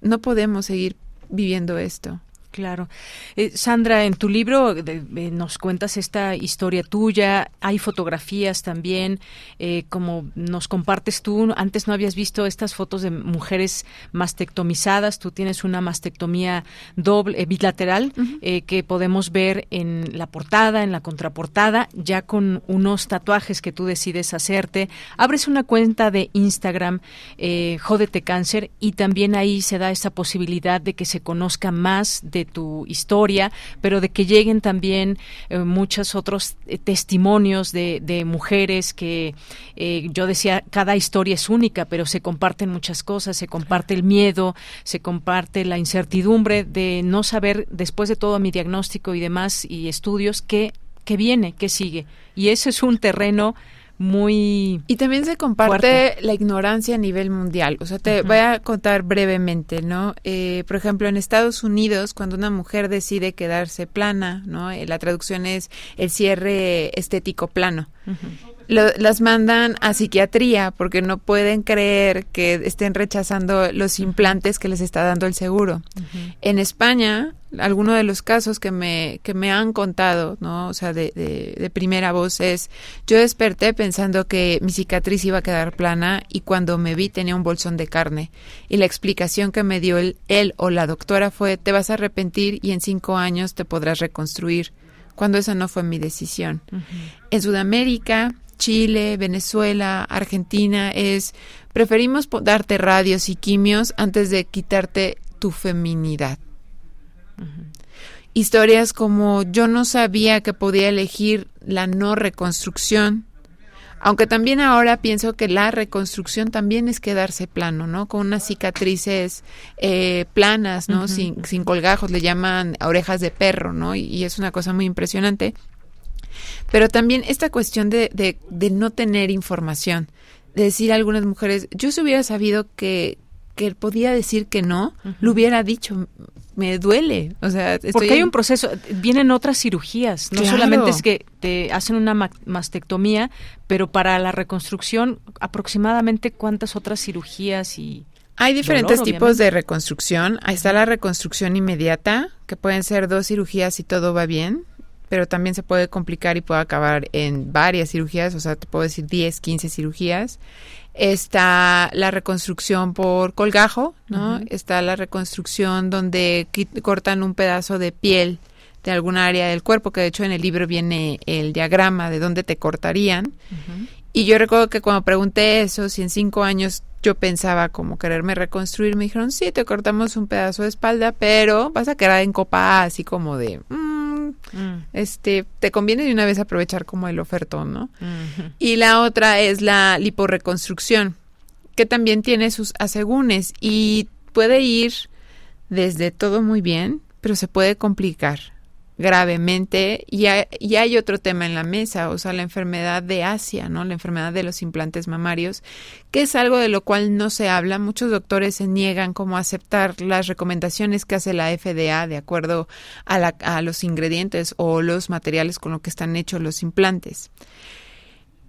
No podemos seguir viviendo esto. Claro. Eh, Sandra, en tu libro nos cuentas esta historia tuya, hay fotografías también, eh, como nos compartes tú, antes no habías visto estas fotos de mujeres mastectomizadas, tú tienes una mastectomía doble, eh, bilateral, que podemos ver en la portada, en la contraportada, ya con unos tatuajes que tú decides hacerte. Abres una cuenta de Instagram, Jódete Cáncer, y también ahí se da esa posibilidad de que se conozca más de tu historia, pero de que lleguen también eh, muchos otros eh, testimonios de, de, mujeres que eh, yo decía, cada historia es única, pero se comparten muchas cosas, se comparte el miedo, se comparte la incertidumbre de no saber, después de todo mi diagnóstico y demás y estudios, qué, qué viene, qué sigue. Y ese es un terreno muy y también se comparte la ignorancia a nivel mundial. O sea te voy a contar brevemente no eh, por ejemplo en Estados Unidos cuando una mujer decide quedarse plana no eh, la traducción es el cierre estético plano las mandan a psiquiatría porque no pueden creer que estén rechazando los implantes que les está dando el seguro. En España, alguno de los casos que me, que me han contado, ¿no? O sea, de, de, primera voz es, yo desperté pensando que mi cicatriz iba a quedar plana y cuando me vi tenía un bolsón de carne. Y la explicación que me dio él, él o la doctora fue, te vas a arrepentir y en cinco años te podrás reconstruir cuando esa no fue mi decisión. En Sudamérica, Chile, Venezuela, Argentina, es preferimos darte radios y quimios antes de quitarte tu feminidad. Historias como yo no sabía que podía elegir la no reconstrucción, aunque también ahora pienso que la reconstrucción también es quedarse plano, ¿no? Con unas cicatrices eh, planas, ¿no? sin, sin, colgajos, le llaman orejas de perro, ¿no? y, es una cosa muy impresionante. Pero también esta cuestión de, de, no tener información, de decir a algunas mujeres, yo si hubiera sabido que, que él podía decir que no, lo hubiera dicho, me duele. O sea, porque hay un proceso, vienen otras cirugías, no solamente es que te hacen una mastectomía, pero para la reconstrucción, aproximadamente cuántas otras cirugías y hay diferentes tipos de reconstrucción. Ahí está la reconstrucción inmediata, que pueden ser dos cirugías y todo va bien pero también se puede complicar y puede acabar en varias cirugías, o sea, te puedo decir 10, 15 cirugías. Está la reconstrucción por colgajo, ¿no? Está la reconstrucción donde cortan un pedazo de piel de alguna área del cuerpo, que de hecho en el libro viene el diagrama de dónde te cortarían. Y yo recuerdo que cuando pregunté eso, si en cinco años yo pensaba como quererme reconstruir, me dijeron, sí, te cortamos un pedazo de espalda, pero vas a quedar en copa así como de... Mm, Mm. este, te conviene de una vez aprovechar como el ofertón, ¿no? Y la otra es la liporeconstrucción, que también tiene sus asegúnes y puede ir desde todo muy bien, pero se puede complicar gravemente y hay, y hay, otro tema en la mesa, o sea, la enfermedad de Asia, ¿no? La enfermedad de los implantes mamarios, que es algo de lo cual no se habla. Muchos doctores se niegan como a aceptar las recomendaciones que hace la FDA de acuerdo a, la, a los ingredientes o los materiales con los que están hechos los implantes.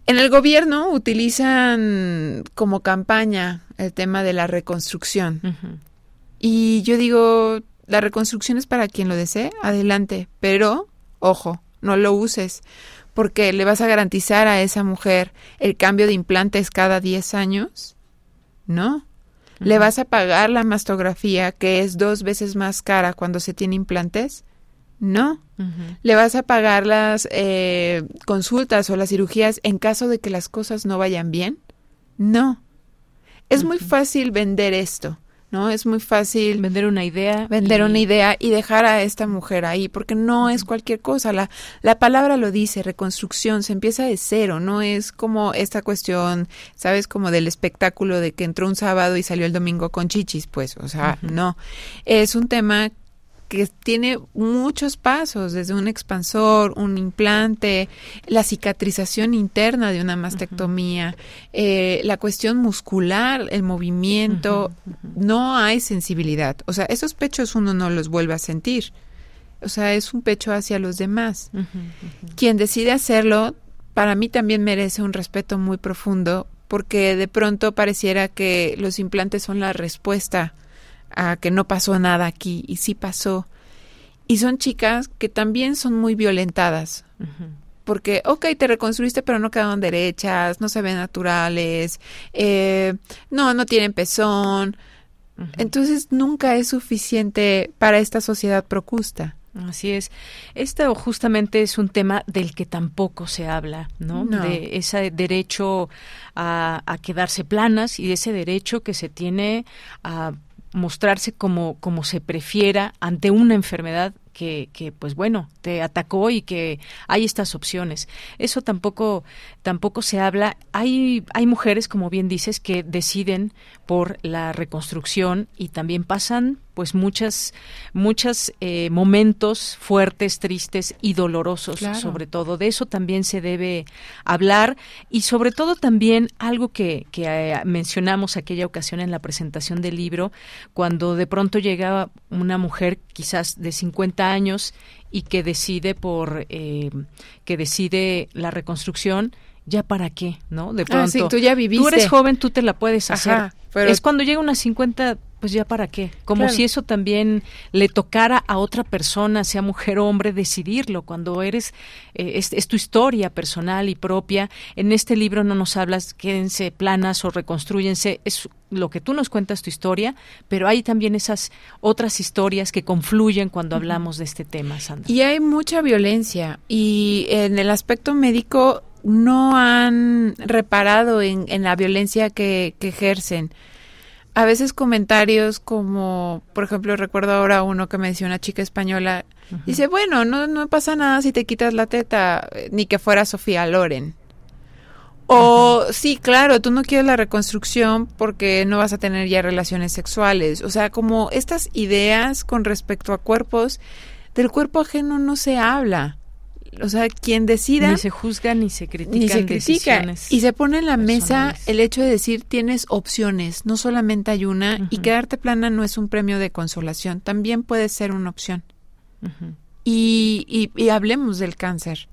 En el gobierno utilizan como campaña el tema de la reconstrucción. Y yo digo, la reconstrucción es para quien lo desee, adelante, pero ojo, no lo uses, porque le vas a garantizar a esa mujer el cambio de implantes cada 10 años. No. ¿Le vas a pagar la mastografía, que es dos veces más cara cuando se tiene implantes? No. ¿Le vas a pagar las eh, consultas o las cirugías en caso de que las cosas no vayan bien? No. Es muy fácil vender esto. ¿No? Es muy fácil vender una idea, vender una idea y dejar a esta mujer ahí, porque no es cualquier cosa. La, la palabra lo dice, reconstrucción, se empieza de cero, no es como esta cuestión, ¿sabes? Como del espectáculo de que entró un sábado y salió el domingo con chichis, pues, o sea, no. Es un tema que tiene muchos pasos, desde un expansor, un implante, la cicatrización interna de una mastectomía, eh, la cuestión muscular, el movimiento, no hay sensibilidad. O sea, esos pechos uno no los vuelve a sentir. O sea, es un pecho hacia los demás. Quien decide hacerlo, para mí también merece un respeto muy profundo, porque de pronto pareciera que los implantes son la respuesta a que no pasó nada aquí y sí pasó. Y son chicas que también son muy violentadas. Porque, ok, te reconstruiste, pero no quedaron derechas, no se ven naturales, eh, no, no tienen pezón. Entonces nunca es suficiente para esta sociedad procusta. Así es. Esto justamente es un tema del que tampoco se habla, ¿no? De ese derecho a, a, quedarse planas y de ese derecho que se tiene a mostrarse como, como se prefiera ante una enfermedad que, que, pues bueno, te atacó y que hay estas opciones. Eso tampoco, tampoco se habla. Hay, hay mujeres, como bien dices, que deciden por la reconstrucción y también pasan pues muchas, muchos eh, momentos fuertes, tristes y dolorosos, sobre todo. De eso también se debe hablar y sobre todo también algo que, que eh, mencionamos aquella ocasión en la presentación del libro, cuando de pronto llega una mujer quizás de 50 años y que decide por, eh, que decide la reconstrucción ya para qué, ¿no? De pronto. Ah, sí, tú ya viviste. Tú eres joven, tú te la puedes hacer. Ajá, pero- Es cuando llega unas 50, pues ya para qué. Como Claro. si eso también le tocara a otra persona, sea mujer o hombre, decidirlo. Cuando eres, eh, es, es tu historia personal y propia. En este libro no nos hablas, quédense planas o reconstruyense. Es lo que tú nos cuentas tu historia, pero hay también esas otras historias que confluyen cuando hablamos de este tema, Sandra. Y hay mucha violencia y en el aspecto médico no han reparado en, en la violencia que, que ejercen. A veces comentarios como, por ejemplo, recuerdo ahora uno que me decía una chica española, dice, bueno, no, no pasa nada si te quitas la teta, eh, ni que fuera Sofía Loren. O sí, claro, tú no quieres la reconstrucción porque no vas a tener ya relaciones sexuales. O sea, como estas ideas con respecto a cuerpos, del cuerpo ajeno no se habla. O sea, quien decida Ni se juzga ni se critican ni se critica y se pone en la mesa el hecho de decir tienes opciones, no solamente hay una y quedarte plana no es un premio de consolación, también puede ser una opción. Y, y, y hablemos del cáncer.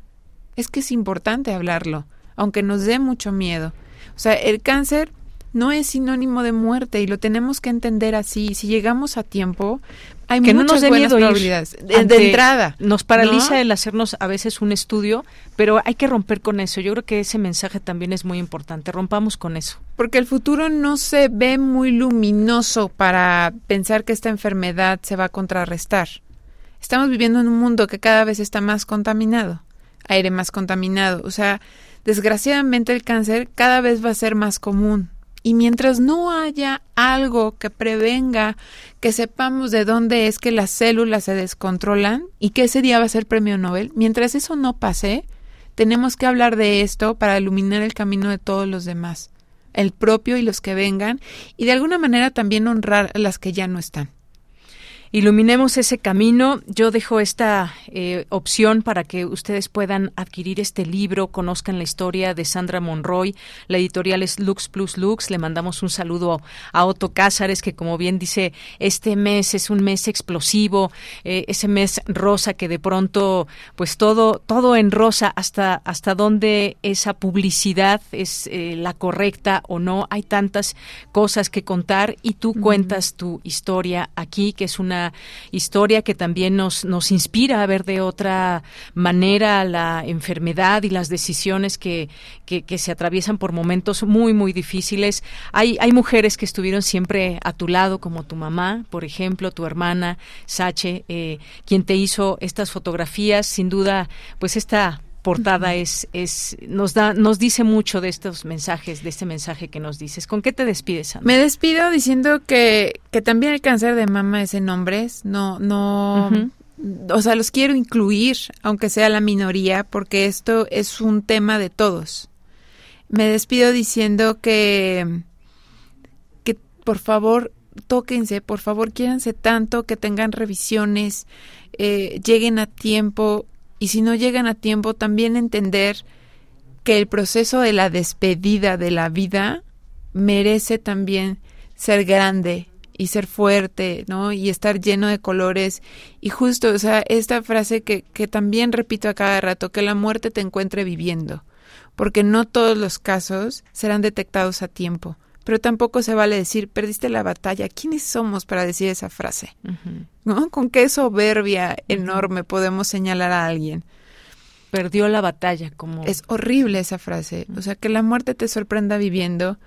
Es que es importante hablarlo, aunque nos dé mucho miedo. O sea, el cáncer no es sinónimo de muerte y lo tenemos que entender así. Si llegamos a tiempo, hay que no muchas nos dé miedo probabilidades. De, de ante- entrada. Nos paraliza ¿no? el hacernos a veces un estudio, pero hay que romper con eso. Yo creo que ese mensaje también es muy importante. Rompamos con eso. Porque el futuro no se ve muy luminoso para pensar que esta enfermedad se va a contrarrestar. Estamos viviendo en un mundo que cada vez está más contaminado, aire más contaminado. O sea, desgraciadamente el cáncer cada vez va a ser más común. Y mientras no haya algo que prevenga que sepamos de dónde es que las células se descontrolan y que ese día va a ser premio Nobel, mientras eso no pase, tenemos que hablar de esto para iluminar el camino de todos los demás, el propio y los que vengan, y de alguna manera también honrar a las que ya no están. Iluminemos ese camino. Yo dejo esta eh, opción para que ustedes puedan adquirir este libro, conozcan la historia de Sandra Monroy. La editorial es Lux Plus Lux. Le mandamos un saludo a Otto Cázares, que como bien dice, este mes es un mes explosivo, eh, ese mes rosa que de pronto, pues todo, todo en rosa, hasta, hasta dónde esa publicidad es eh, la correcta o no. Hay tantas cosas que contar y tú cuentas tu historia aquí, que es una historia que también nos, nos inspira a ver de otra manera la enfermedad y las decisiones que, que, se atraviesan por momentos muy, muy difíciles. Hay, hay mujeres que estuvieron siempre a tu lado, como tu mamá, por ejemplo, tu hermana, Sache, eh, quien te hizo estas fotografías. Sin duda, pues esta portada es, es nos da nos dice mucho de estos mensajes de este mensaje que nos dices con qué te despides Sandra? Me despido diciendo que, que también el cáncer de mama es en hombres, no, no, o sea, los quiero incluir, aunque sea la minoría, porque esto es un tema de todos. Me despido diciendo que, que por favor tóquense, por favor quiéranse tanto, que tengan revisiones, eh, lleguen a tiempo y si no llegan a tiempo también entender que el proceso de la despedida de la vida merece también ser grande y ser fuerte, ¿no? Y estar lleno de colores. Y justo, o sea, esta frase que, que también repito a cada rato, que la muerte te encuentre viviendo, porque no todos los casos serán detectados a tiempo. Pero tampoco se vale decir, perdiste la batalla. ¿Quiénes somos para decir esa frase? ¿No? ¿Con qué soberbia enorme podemos señalar a alguien? perdió la batalla como Es horrible esa frase. O sea, que la muerte te sorprenda viviendo.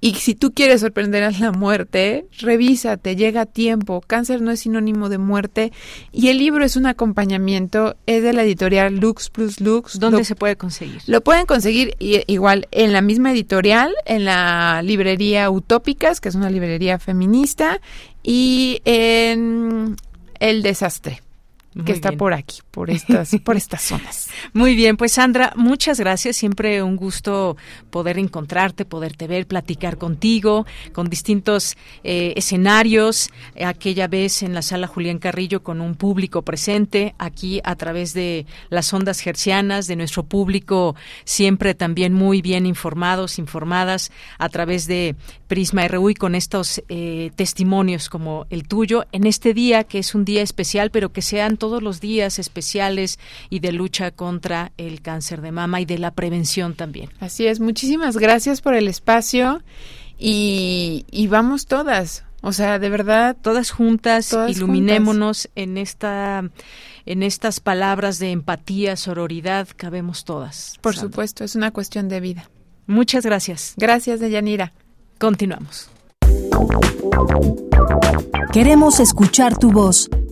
Y si tú quieres sorprender a la muerte, revísate, llega a tiempo. Cáncer no es sinónimo de muerte. Y el libro es un acompañamiento, es de la editorial Lux Plus Lux. ¿Dónde Lo- se puede conseguir? Lo pueden conseguir igual en la misma editorial, en la librería Utópicas, que es una librería feminista, y en El Desastre, Muy que está bien. por aquí, por estas, por estas zonas. Muy bien, pues Sandra, muchas gracias. Siempre un gusto poder encontrarte, poderte ver, platicar contigo, con distintos eh, escenarios. Aquella vez en la sala Julián Carrillo con un público presente, aquí a través de las ondas gercianas, de nuestro público siempre también muy bien informados, informadas a través de Prisma RU y con estos eh, testimonios como el tuyo en este día que es un día especial, pero que sean todos los días especiales especiales y de lucha contra el cáncer de mama y de la prevención también. Así es, muchísimas gracias por el espacio y, vamos todas. O sea, de verdad, todas juntas, iluminémonos en esta en estas palabras de empatía, sororidad, cabemos todas. Por supuesto, es una cuestión de vida. Muchas gracias. Gracias, Deyanira. Continuamos. Queremos escuchar tu voz.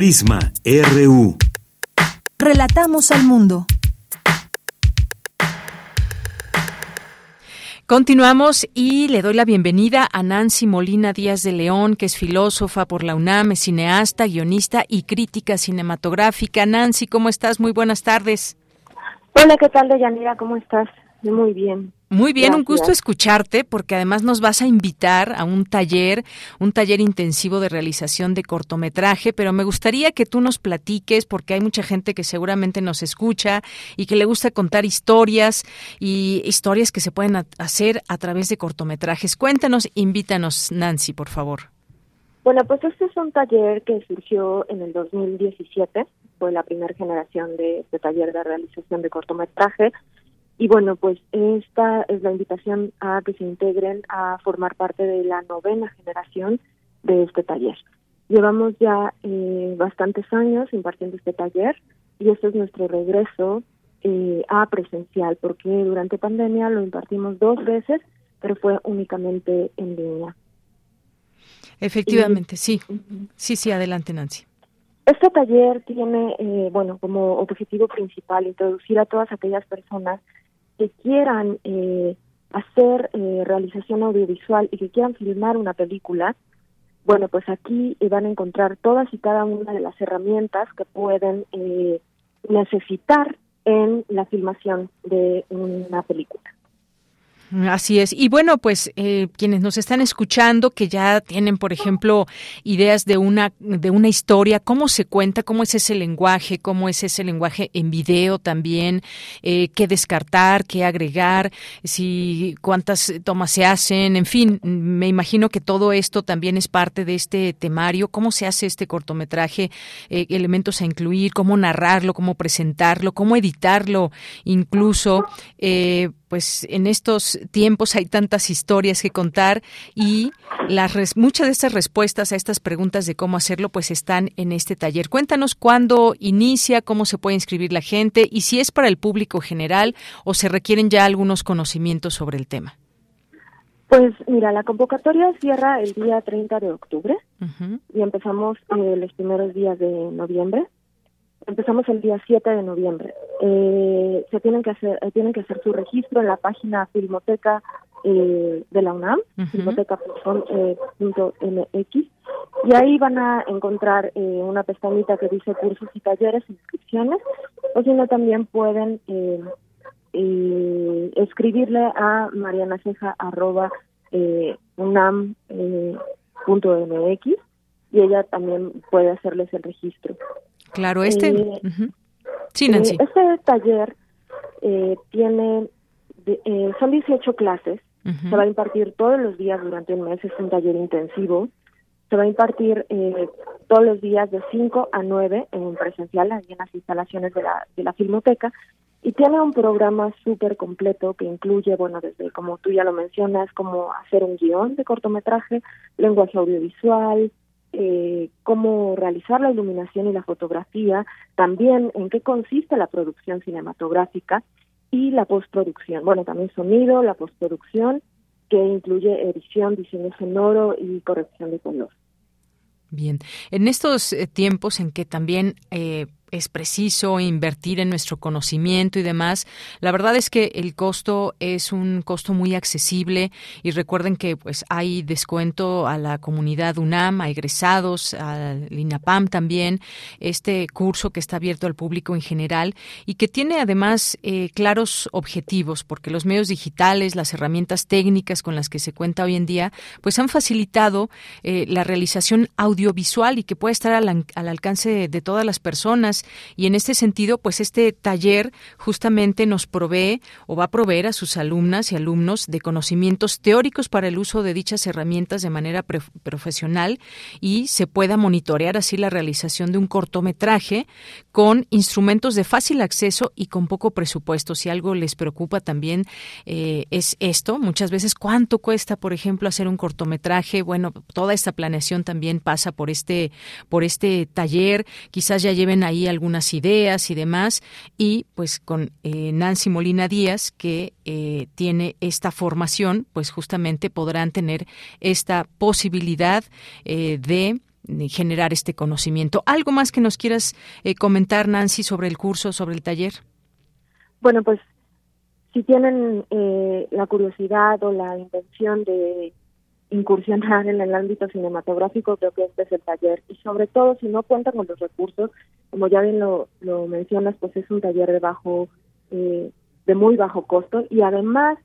Prisma RU. Relatamos al mundo. Continuamos y le doy la bienvenida a Nancy Molina Díaz de León, que es filósofa por la UNAM, es cineasta, guionista y crítica cinematográfica. Nancy, ¿cómo estás? Muy buenas tardes. Hola, ¿qué tal, Deyanira? ¿Cómo estás? Muy bien. Muy bien, un gusto escucharte porque además nos vas a invitar a un taller, un taller intensivo de realización de cortometraje, pero me gustaría que tú nos platiques porque hay mucha gente que seguramente nos escucha y que le gusta contar historias y historias que se pueden hacer a través de cortometrajes. Cuéntanos, invítanos, Nancy, por favor. Bueno, pues este es un taller que surgió en el 2017, fue la primera generación de este taller de realización de cortometraje y bueno, pues esta es la invitación a que se integren a formar parte de la novena generación de este taller. Llevamos ya eh, bastantes años impartiendo este taller y este es nuestro regreso eh, a presencial, porque durante pandemia lo impartimos dos veces, pero fue únicamente en línea. Efectivamente, sí. Sí, sí, adelante, Nancy. Este taller tiene, eh, bueno, como objetivo principal introducir a todas aquellas personas que quieran eh, hacer eh, realización audiovisual y que quieran filmar una película, bueno, pues aquí van a encontrar todas y cada una de las herramientas que pueden eh, necesitar en la filmación de una película. Así es. Y bueno, pues eh, quienes nos están escuchando, que ya tienen, por ejemplo, ideas de una de una historia, cómo se cuenta, cómo es ese lenguaje, cómo es ese lenguaje en video también, eh, qué descartar, qué agregar, si cuántas tomas se hacen, en fin, me imagino que todo esto también es parte de este temario. Cómo se hace este cortometraje, eh, elementos a incluir, cómo narrarlo, cómo presentarlo, cómo editarlo, incluso. Pues en estos tiempos hay tantas historias que contar y las muchas de estas respuestas a estas preguntas de cómo hacerlo pues están en este taller. Cuéntanos cuándo inicia, cómo se puede inscribir la gente y si es para el público general o se requieren ya algunos conocimientos sobre el tema. Pues mira, la convocatoria cierra el día 30 de octubre y empezamos eh, los primeros días de noviembre empezamos el día 7 de noviembre. Eh, se tienen que hacer eh, tienen que hacer su registro en la página Filmoteca eh, de la UNAM, filmoteca.mx, y ahí van a encontrar una pestañita que dice cursos y talleres, inscripciones, o si no también pueden escribirle a marianaceja arroba unam y ella también puede hacerles el registro. Claro, este. Eh, Sí, eh, este taller eh, tiene. son 18 clases. Se va a impartir todos los días durante un mes. Es un taller intensivo. Se va a impartir todos los días de 5 a 9 en presencial, en las instalaciones de la, de la Filmoteca. Y tiene un programa súper completo que incluye, bueno, desde como tú ya lo mencionas, como hacer un guion de cortometraje, lenguaje audiovisual, eh, cómo realizar la iluminación y la fotografía, también en qué consiste la producción cinematográfica y la postproducción. Bueno, también sonido, la postproducción, que incluye edición, diseño sonoro y corrección de color. Bien, en estos eh, tiempos en que también eh, es preciso invertir en nuestro conocimiento y demás. La verdad es que el costo es un costo muy accesible y recuerden que pues hay descuento a la comunidad UNAM, a egresados, al INAPAM también, este curso que está abierto al público en general y que tiene además eh, claros objetivos, porque los medios digitales, las herramientas técnicas con las que se cuenta hoy en día, pues han facilitado eh, la realización audiovisual y que puede estar al, al alcance de todas las personas y en este sentido, pues este taller justamente nos provee o va a proveer a sus alumnas y alumnos de conocimientos teóricos para el uso de dichas herramientas de manera profesional y se pueda monitorear así la realización de un cortometraje con instrumentos de fácil acceso y con poco presupuesto. Si algo les preocupa también eh, es esto. Muchas veces, ¿cuánto cuesta, por ejemplo, hacer un cortometraje? Bueno, toda esta planeación también pasa por este, por este taller. Quizás ya lleven ahí algunas ideas y demás. Y pues con eh, Nancy Molina Díaz, que eh, tiene esta formación, pues justamente podrán tener esta posibilidad de generar este conocimiento. ¿Algo más que nos quieras eh, comentar, Nancy, sobre el curso, sobre el taller? Bueno, pues si tienen eh, la curiosidad o la intención de incursionar en el ámbito cinematográfico, creo que este es el taller. Y sobre todo, si no cuentan con los recursos, como ya bien lo, lo mencionas, pues es un taller de bajo, eh, de muy bajo costo y además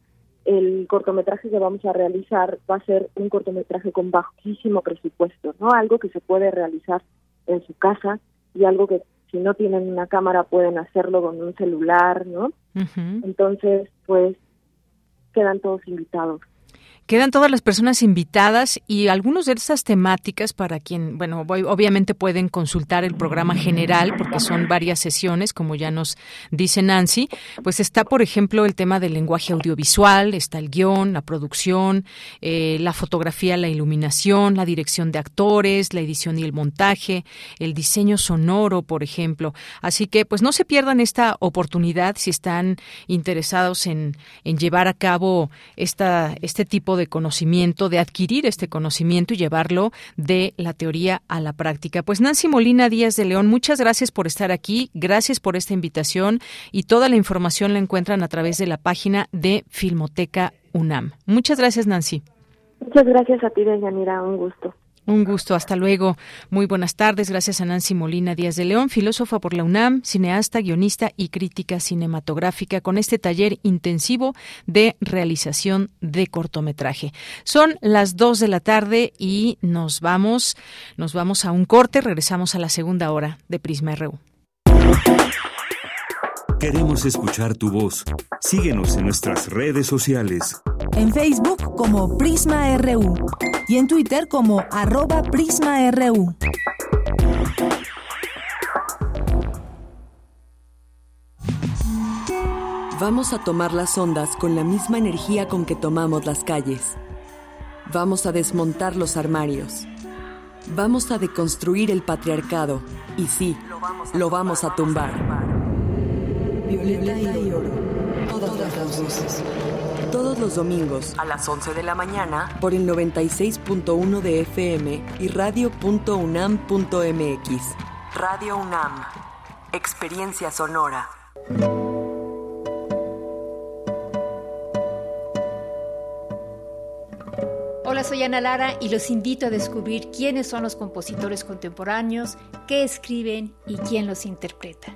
el cortometraje que vamos a realizar va a ser un cortometraje con bajísimo presupuesto, ¿no? Algo que se puede realizar en su casa y algo que si no tienen una cámara pueden hacerlo con un celular, ¿no? Entonces, pues quedan todos invitados. Quedan todas las personas invitadas y algunas de estas temáticas para quien, bueno, obviamente pueden consultar el programa general porque son varias sesiones, como ya nos dice Nancy, pues está, por ejemplo, el tema del lenguaje audiovisual, está el guion, la producción, eh, la fotografía, la iluminación, la dirección de actores, la edición y el montaje, el diseño sonoro, por ejemplo. Así que, pues no se pierdan esta oportunidad si están interesados en, en llevar a cabo esta, este tipo de conocimiento, de adquirir este conocimiento y llevarlo de la teoría a la práctica. Pues Nancy Molina Díaz de León, muchas gracias por estar aquí, gracias por esta invitación y toda la información la encuentran a través de la página de Filmoteca UNAM. Muchas gracias, Nancy. Muchas gracias a ti, Deyanira, un gusto. Un gusto, hasta luego. Muy buenas tardes. Gracias a Nancy Molina Díaz de León, filósofa por la UNAM, cineasta, guionista y crítica cinematográfica, con este taller intensivo de realización de cortometraje. Son las dos de la tarde y nos vamos, nos vamos a un corte. Regresamos a la segunda hora de Prisma RU. Queremos escuchar tu voz. Síguenos en nuestras redes sociales. En Facebook como Prisma RU y en Twitter como arroba PrismaRU. Vamos a tomar las ondas con la misma energía con que tomamos las calles. Vamos a desmontar los armarios. Vamos a deconstruir el patriarcado. Y sí, lo vamos a tumbar. Violeta y oro. Todas las todos los domingos a las 11 de la mañana por el 96.1 de FM y radio.unam.mx. Radio UNAM. Experiencia sonora. Hola, soy Ana Lara y los invito a descubrir quiénes son los compositores contemporáneos, qué escriben y quién los interpreta.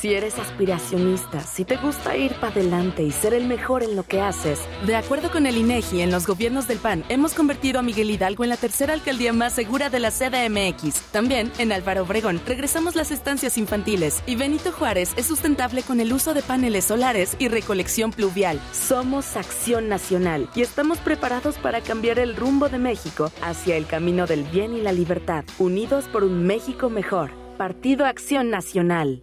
Si eres aspiracionista, si te gusta ir para adelante y ser el mejor en lo que haces. De acuerdo con el INEGI, en los gobiernos del PAN hemos convertido a Miguel Hidalgo en la tercera alcaldía más segura de la CDMX. También en Álvaro Obregón regresamos las estancias infantiles y Benito Juárez es sustentable con el uso de paneles solares y recolección pluvial. Somos Acción Nacional y estamos preparados para cambiar el rumbo de México hacia el camino del bien y la libertad. Unidos por un México mejor. Partido Acción Nacional.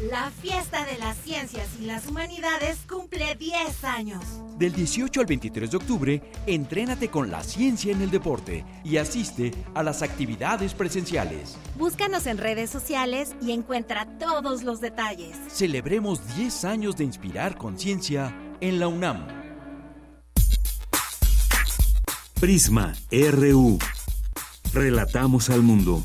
La fiesta de las ciencias y las humanidades cumple 10 años. Del 18 al 23 de octubre, entrénate con la ciencia en el deporte y asiste a las actividades presenciales. Búscanos en redes sociales y encuentra todos los detalles. Celebremos 10 años de inspirar conciencia en la UNAM. Prisma RU. Relatamos al mundo.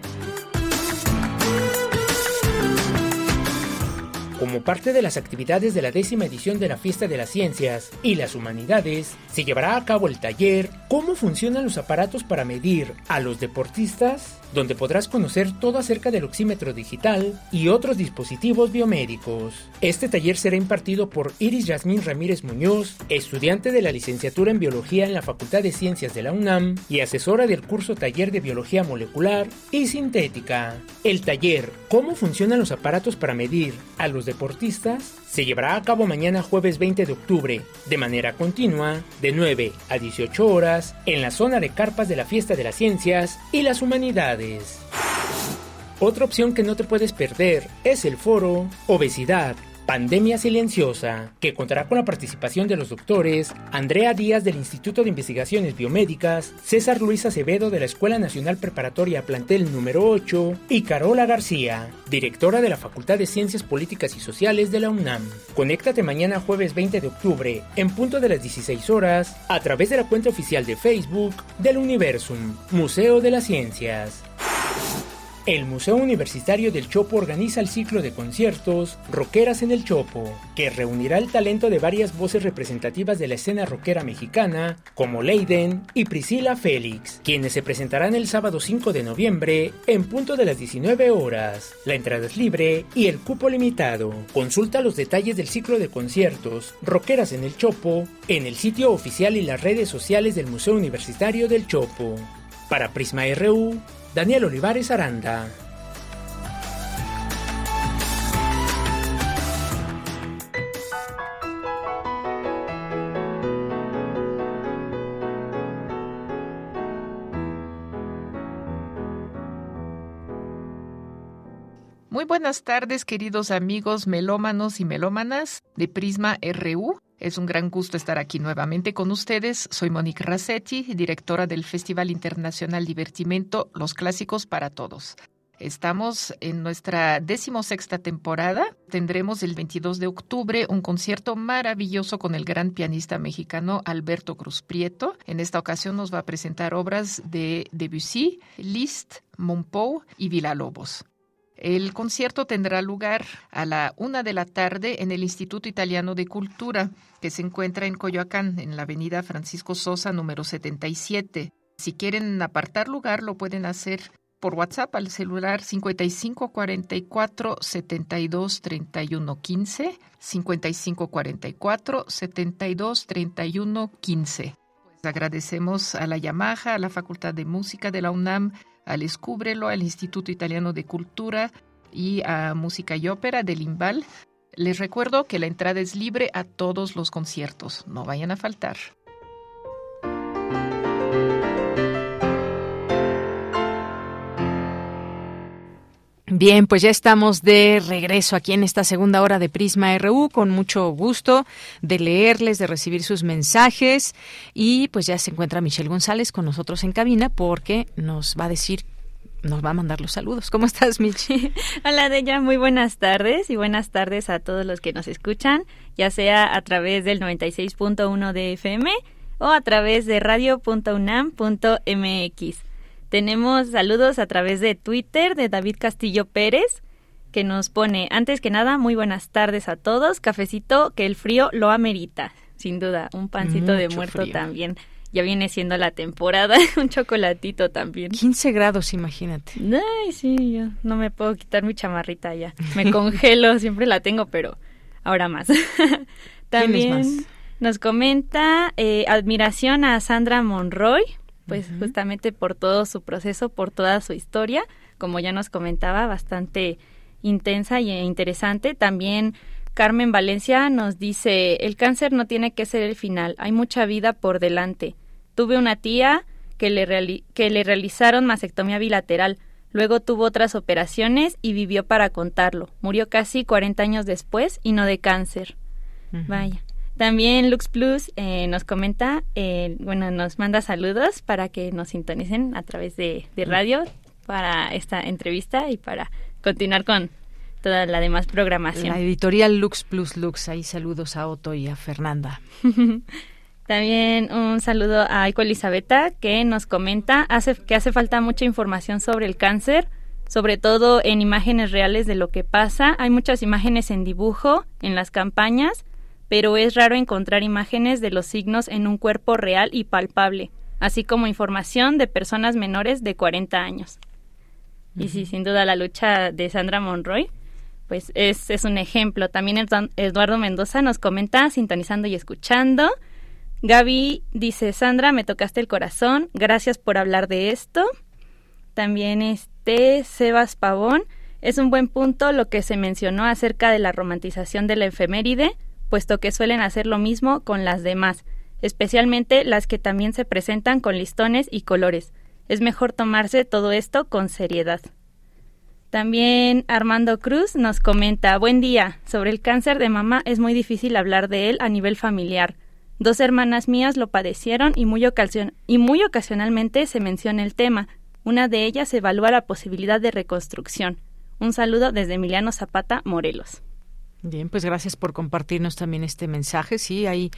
Como parte de las actividades de la décima edición de la Fiesta de las Ciencias y las Humanidades, se llevará a cabo el taller ¿Cómo funcionan los aparatos para medir a los deportistas? donde podrás conocer todo acerca del oxímetro digital y otros dispositivos biomédicos. Este taller será impartido por Iris Yasmín Ramírez Muñoz, estudiante de la licenciatura en Biología en la Facultad de Ciencias de la UNAM y asesora del curso Taller de Biología Molecular y Sintética. El taller ¿Cómo funcionan los aparatos para medir a los? Se llevará a cabo mañana jueves 20 de octubre, de manera continua, de 9 a 18 horas, en la zona de carpas de la Fiesta de las Ciencias y las Humanidades. Otra opción que no te puedes perder es el foro Obesidad, Pandemia Silenciosa, que contará con la participación de los doctores Andrea Díaz del Instituto de Investigaciones Biomédicas, César Luis Acevedo de la Escuela Nacional Preparatoria Plantel número 8 y Carola García, directora de la Facultad de Ciencias Políticas y Sociales de la UNAM. Conéctate mañana jueves 20 de octubre en punto de las 16 horas a través de la cuenta oficial de Facebook del Universum, Museo de las Ciencias. El Museo Universitario del Chopo organiza el ciclo de conciertos Roqueras en el Chopo, que reunirá el talento de varias voces representativas de la escena rockera mexicana, como Leiden y Priscila Félix, quienes se presentarán el sábado 5 de noviembre en punto de las 19 horas. La entrada es libre y el cupo limitado. Consulta los detalles del ciclo de conciertos Roqueras en el Chopo en el sitio oficial y las redes sociales del Museo Universitario del Chopo. Para Prisma RU, Daniel Olivares Aranda. Muy buenas tardes, queridos amigos melómanos y melómanas de Prisma RU. Es un gran gusto estar aquí nuevamente con ustedes. Soy Monique Rassetti, directora del Festival Internacional Divertimento Los Clásicos para Todos. Estamos en nuestra decimosexta temporada. Tendremos el 22 de octubre un concierto maravilloso con el gran pianista mexicano Alberto Cruz Prieto. En esta ocasión nos va a presentar obras de Debussy, Liszt, Monpou y Villalobos. El concierto tendrá lugar a la una de la tarde en el Instituto Italiano de Cultura, que se encuentra en Coyoacán, en la avenida Francisco Sosa, número 77. Si quieren apartar lugar, lo pueden hacer por WhatsApp al celular 5544 72 31 15, 5544 72 31 15. Pues agradecemos a la Yamaha, a la Facultad de Música de la UNAM, al Escúbrelo, al Instituto Italiano de Cultura y a Música y Ópera del Imbal. Les recuerdo que la entrada es libre a todos los conciertos, no vayan a faltar. Bien, pues ya estamos de regreso aquí en esta segunda hora de Prisma RU con mucho gusto de leerles, de recibir sus mensajes y pues ya se encuentra Michelle González con nosotros en cabina porque nos va a decir nos va a mandar los saludos. ¿Cómo estás, Michelle? Hola, Deya. Muy buenas tardes y buenas tardes a todos los que nos escuchan, ya sea a través del 96.1 de FM o a través de radio.unam.mx. Tenemos saludos a través de Twitter de David Castillo Pérez, que nos pone, antes que nada, muy buenas tardes a todos, cafecito que el frío lo amerita, sin duda, un pancito de muerto también. Ya viene siendo la temporada, un chocolatito también. 15 grados, imagínate. Ay, sí, yo no me puedo quitar mi chamarrita ya. Me congelo, siempre la tengo, pero ahora más. también nos comenta eh, admiración a Sandra Monroy, pues justamente por todo su proceso, por toda su historia, como ya nos comentaba, bastante intensa e interesante. También Carmen Valencia nos dice, el cáncer no tiene que ser el final, hay mucha vida por delante. Tuve una tía que le, que le realizaron mastectomía bilateral, luego tuvo otras operaciones y vivió para contarlo. Murió casi 40 años después y no de cáncer. Vaya. También Lux Plus eh, nos comenta, eh, bueno, nos manda saludos para que nos sintonicen a través de, radio para esta entrevista y para continuar con toda la demás programación. La editorial Lux Plus Lux, ahí saludos a Otto y a Fernanda. También un saludo a Aiko Elizabeta que nos comenta hace, que hace falta mucha información sobre el cáncer, sobre todo en imágenes reales de lo que pasa. Hay muchas imágenes en dibujo, en las campañas, pero es raro encontrar imágenes de los signos en un cuerpo real y palpable, así como información de personas menores de 40 años. Y sí, sin duda la lucha de Sandra Monroy, pues es, es un ejemplo. También Eduardo Mendoza nos comenta, sintonizando y escuchando. Gaby dice, Sandra, me tocaste el corazón, gracias por hablar de esto. También este Sebas Pavón, es un buen punto lo que se mencionó acerca de la romantización de la efeméride, puesto que suelen hacer lo mismo con las demás, especialmente las que también se presentan con listones y colores. Es mejor tomarse todo esto con seriedad. También Armando Cruz nos comenta, buen día, sobre el cáncer de mama es muy difícil hablar de él a nivel familiar. Dos hermanas mías lo padecieron y muy, y muy ocasionalmente se menciona el tema. Una de ellas evalúa la posibilidad de reconstrucción. Un saludo desde Emiliano Zapata, Morelos. Bien, pues gracias por compartirnos también este mensaje. Sí, ahí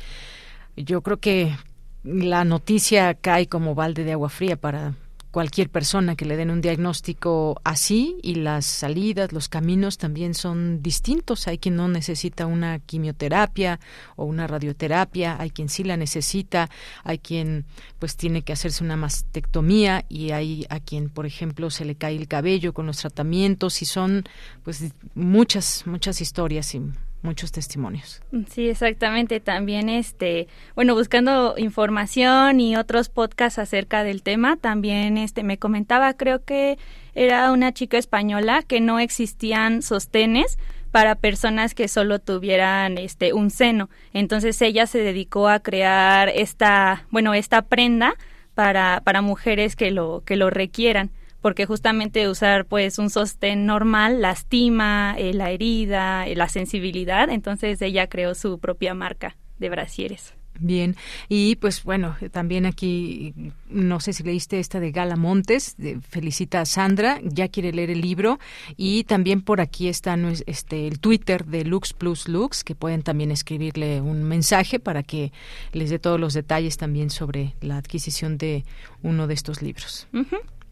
yo creo que la noticia cae como balde de agua fría para cualquier persona que le den un diagnóstico así y las salidas, los caminos también son distintos. Hay quien no necesita una quimioterapia o una radioterapia, hay quien sí la necesita, hay quien pues tiene que hacerse una mastectomía y hay a quien, por ejemplo, se le cae el cabello con los tratamientos y son pues muchas muchas historias y muchos testimonios. Sí, exactamente. También, este, bueno, buscando información y otros podcasts acerca del tema, también, este, me comentaba, creo que era una chica española que no existían sostenes para personas que solo tuvieran este un seno. Entonces ella se dedicó a crear esta, bueno, esta prenda para para mujeres que lo que lo requieran porque justamente usar pues un sostén normal lastima eh, la herida, eh, la sensibilidad, entonces ella creó su propia marca de brasieres. Bien, y pues bueno, también aquí, no sé si leíste esta de Gala Montes, felicita a Sandra, ya quiere leer el libro, y también por aquí está este, el Twitter de Lux Plus Lux, que pueden también escribirle un mensaje para que les dé todos los detalles también sobre la adquisición de uno de estos libros.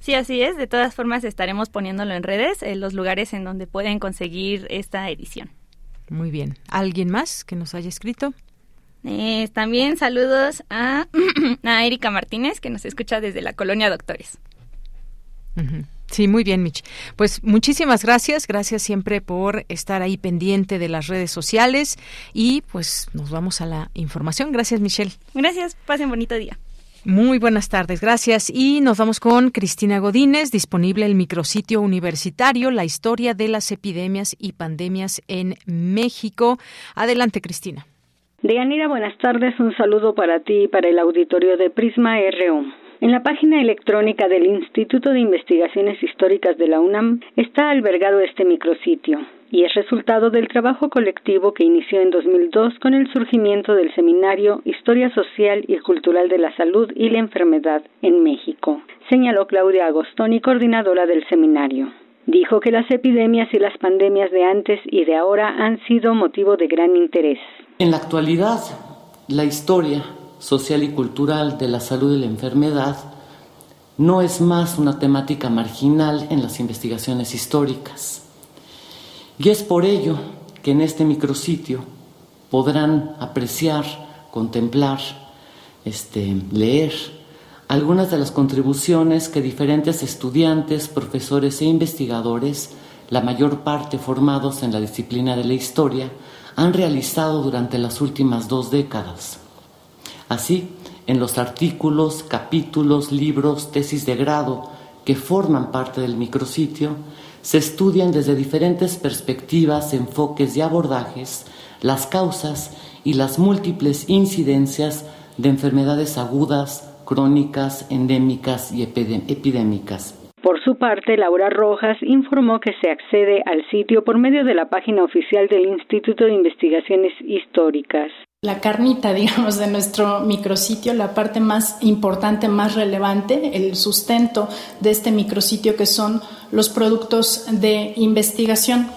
Sí, así es. De todas formas, estaremos poniéndolo en redes, en los lugares en donde pueden conseguir esta edición. Muy bien. ¿Alguien más que nos haya escrito? Eh, también saludos a, a Erika Martínez, que nos escucha desde la colonia Doctores. Sí, muy bien, Mich. Pues muchísimas gracias, gracias siempre por estar ahí pendiente de las redes sociales y pues nos vamos a la información. Gracias, Michelle. Gracias, pasen bonito día. Muy buenas tardes, gracias. Y nos vamos con Cristina Godínez, disponible el micrositio universitario, la historia de las epidemias y pandemias en México. Adelante, Cristina. Deyanira, buenas tardes. Un saludo para ti y para el auditorio de Prisma RU. En la página electrónica del Instituto de Investigaciones Históricas de la UNAM está albergado este micrositio y es resultado del trabajo colectivo que inició en 2002 con el surgimiento del seminario Historia Social y Cultural de la Salud y la Enfermedad en México, señaló Claudia Agostoni, coordinadora del seminario. Dijo que las epidemias y las pandemias de antes y de ahora han sido motivo de gran interés. En la actualidad, la historia social y cultural de la salud y la enfermedad no es más una temática marginal en las investigaciones históricas. Y es por ello que en este micrositio podrán apreciar, contemplar, este, leer algunas de las contribuciones que diferentes estudiantes, profesores e investigadores, la mayor parte formados en la disciplina de la historia, han realizado durante las últimas dos décadas. Así, en los artículos, capítulos, libros, tesis de grado que forman parte del micrositio, se estudian desde diferentes perspectivas, enfoques y abordajes las causas y las múltiples incidencias de enfermedades agudas, crónicas, endémicas y epidémicas. Por su parte, Laura Rojas informó que se accede al sitio por medio de la página oficial del Instituto de Investigaciones Históricas la carnita, digamos, de nuestro micrositio, la parte más importante, más relevante, el sustento de este micrositio que son los productos de investigación.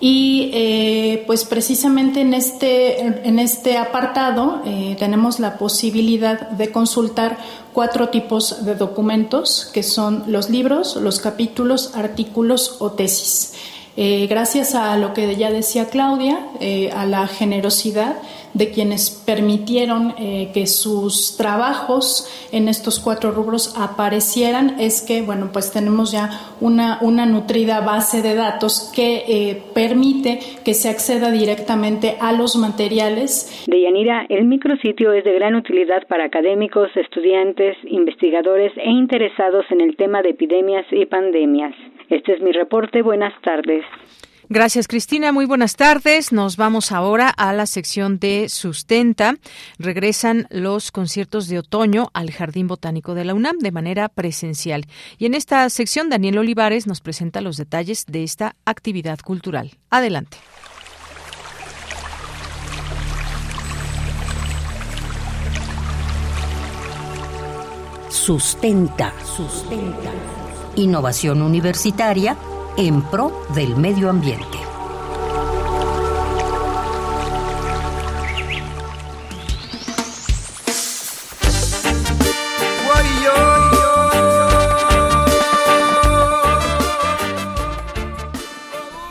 Y eh, pues precisamente en este, en este apartado eh, tenemos la posibilidad de consultar cuatro tipos de documentos, que son los libros, los capítulos, artículos o tesis. Eh, gracias a lo que ya decía Claudia, a la generosidad de quienes permitieron eh, que sus trabajos en estos cuatro rubros aparecieran es que, bueno, pues tenemos ya una, una nutrida base de datos que eh, permite que se acceda directamente a los materiales. De Yanira, el micrositio es de gran utilidad para académicos, estudiantes, investigadores e interesados en el tema de epidemias y pandemias. Este es mi reporte. Buenas tardes. Gracias, Cristina. Muy buenas tardes. Nos vamos ahora a la sección de Sustenta. Regresan los conciertos de otoño al Jardín Botánico de la UNAM de manera presencial. Y en esta sección, Daniel Olivares nos presenta los detalles de esta actividad cultural. Adelante. Sustenta, sustenta. Innovación universitaria en pro del medio ambiente.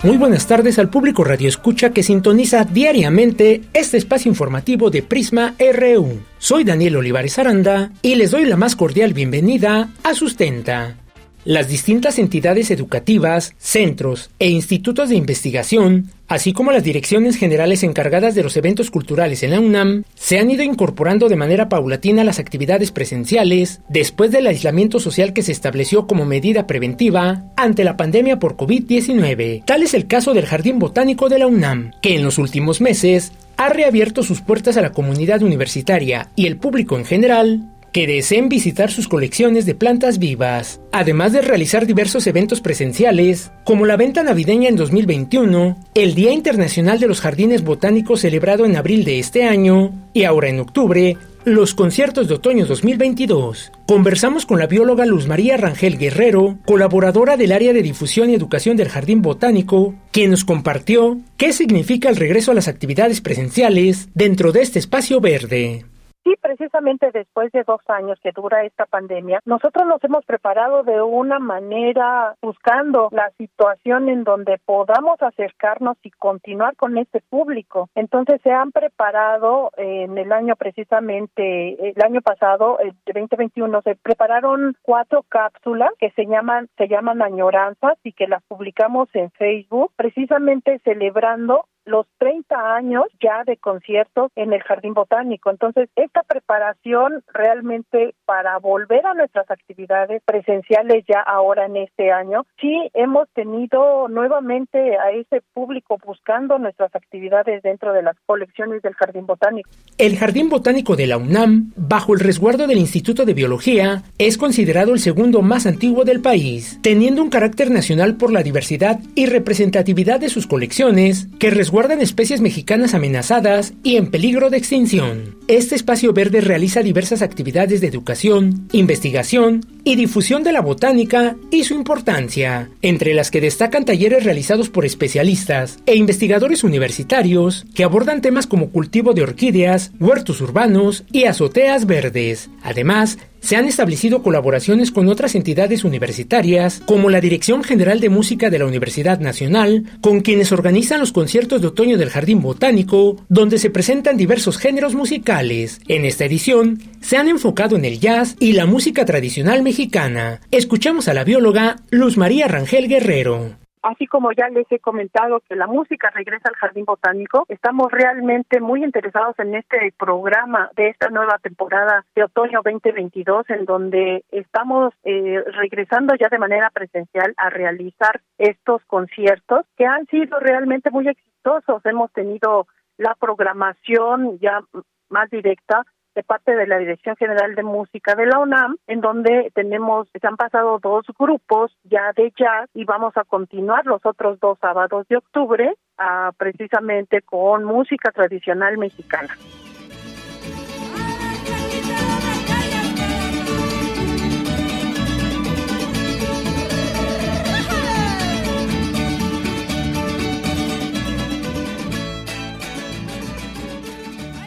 Muy buenas tardes al público Radio Escucha que sintoniza diariamente este espacio informativo de Prisma RU. Soy Daniel Olivares Aranda y les doy la más cordial bienvenida a Sustenta. Las distintas entidades educativas, centros e institutos de investigación, así como las direcciones generales encargadas de los eventos culturales en la UNAM, se han ido incorporando de manera paulatina las actividades presenciales después del aislamiento social que se estableció como medida preventiva ante la pandemia por COVID-19. Tal es el caso del Jardín Botánico de la UNAM, que en los últimos meses ha reabierto sus puertas a la comunidad universitaria y el público en general que deseen visitar sus colecciones de plantas vivas, además de realizar diversos eventos presenciales, como la venta navideña en 2021, el Día Internacional de los Jardines Botánicos celebrado en abril de este año, y ahora en octubre, los conciertos de otoño 2022. Conversamos con la bióloga Luz María Rangel Guerrero, colaboradora del área de difusión y educación del Jardín Botánico, quien nos compartió qué significa el regreso a las actividades presenciales dentro de este espacio verde. Sí, precisamente después de dos años que dura esta pandemia, nosotros nos hemos preparado de una manera buscando la situación en donde podamos acercarnos y continuar con este público. Entonces se han preparado en el año precisamente, el año pasado, el 2021, se prepararon cuatro cápsulas que se llaman, se llaman añoranzas y que las publicamos en Facebook, precisamente celebrando los 30 años ya de conciertos en el Jardín Botánico. Entonces, esta preparación realmente para volver a nuestras actividades presenciales ya ahora en este año, sí hemos tenido nuevamente a ese público buscando nuestras actividades dentro de las colecciones del Jardín Botánico. El Jardín Botánico de la UNAM, bajo el resguardo del Instituto de Biología, es considerado el segundo más antiguo del país, teniendo un carácter nacional por la diversidad y representatividad de sus colecciones, que resguardan especies mexicanas amenazadas y en peligro de extinción. Este espacio verde realiza diversas actividades de educación, investigación y difusión de la botánica y su importancia, entre las que destacan talleres realizados por especialistas e investigadores universitarios que abordan temas como cultivo de orquídeas, huertos urbanos y azoteas verdes. Además, se han establecido colaboraciones con otras entidades universitarias, como la Dirección General de Música de la Universidad Nacional, con quienes organizan los conciertos de otoño del Jardín Botánico, donde se presentan diversos géneros musicales. En esta edición, se han enfocado en el jazz y la música tradicional mexicana. Escuchamos a la bióloga Luz María Rangel Guerrero. Así como ya les he comentado que la música regresa al Jardín Botánico, estamos realmente muy interesados en este programa de esta nueva temporada de otoño 2022, en donde estamos eh, regresando ya de manera presencial a realizar estos conciertos que han sido realmente muy exitosos. Hemos tenido la programación ya más directa de parte de la Dirección General de Música de la UNAM, en donde tenemos, se han pasado dos grupos ya de jazz y vamos a continuar los otros dos sábados de octubre, ah, precisamente con música tradicional mexicana.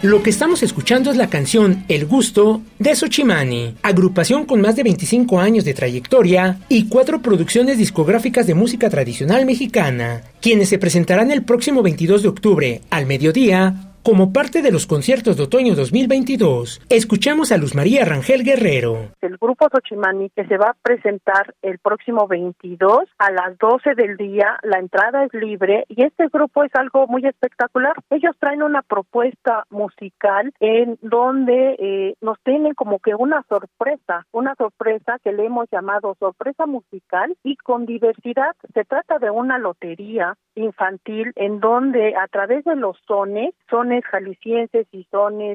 Lo que estamos escuchando es la canción El Gusto de Xochimani, agrupación con más de 25 años de trayectoria y cuatro producciones discográficas de música tradicional mexicana, quienes se presentarán el próximo 22 de octubre al mediodía como parte de los conciertos de otoño 2022, escuchamos a Luz María Rangel Guerrero. El grupo Xochimani que se va a presentar el próximo 22 a las 12 del día, la entrada es libre y este grupo es algo muy espectacular. Ellos traen una propuesta musical en donde eh, nos tienen como que una sorpresa, una sorpresa que le hemos llamado sorpresa musical y con diversidad. Se trata de una lotería infantil en donde a través de los sones, sones jaliscienses y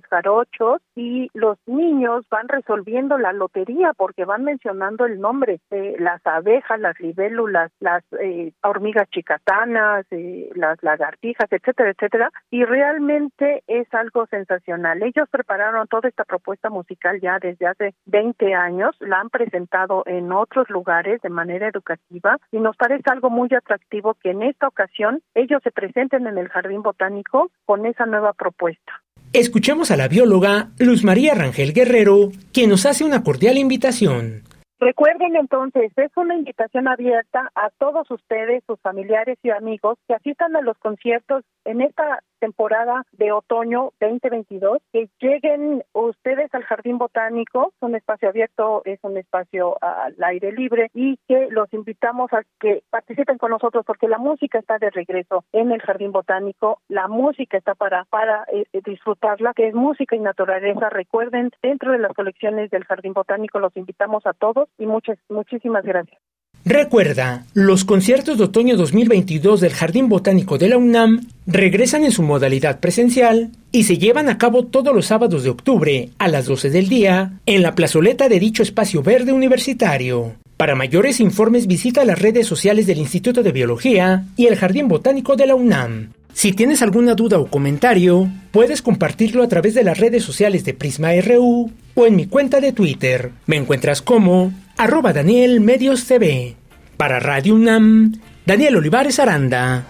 jarochos y los niños van resolviendo la lotería porque van mencionando el nombre de las abejas, las libélulas, las eh, hormigas chicatanas, eh, las lagartijas, etcétera, etcétera, y realmente es algo sensacional. Ellos prepararon toda esta propuesta musical ya desde hace 20 años, la han presentado en otros lugares de manera educativa y nos parece algo muy atractivo que en esta ocasión ellos se presenten en el Jardín Botánico con esa nueva propuesta. Escuchemos a la bióloga Luz María Rangel Guerrero, quien nos hace una cordial invitación. Recuerden entonces, es una invitación abierta a todos ustedes, sus familiares y amigos que asistan a los conciertos en esta temporada de otoño 2022, que lleguen ustedes al Jardín Botánico, es un espacio abierto, es un espacio al aire libre y que los invitamos a que participen con nosotros porque la música está de regreso en el Jardín Botánico, la música está para para eh, disfrutarla, que es música y naturaleza. Recuerden, dentro de las colecciones del Jardín Botánico los invitamos a todos y muchas muchísimas gracias. Recuerda, los conciertos de otoño 2022 del Jardín Botánico de la UNAM regresan en su modalidad presencial y se llevan a cabo todos los sábados de octubre a las 12 del día en la plazoleta de dicho espacio verde universitario. Para mayores informes visita las redes sociales del Instituto de Biología y el Jardín Botánico de la UNAM. Si tienes alguna duda o comentario, puedes compartirlo a través de las redes sociales de Prisma RU o en mi cuenta de Twitter. Me encuentras como arroba Daniel Medios TV. Para Radio UNAM, Daniel Olivares Aranda.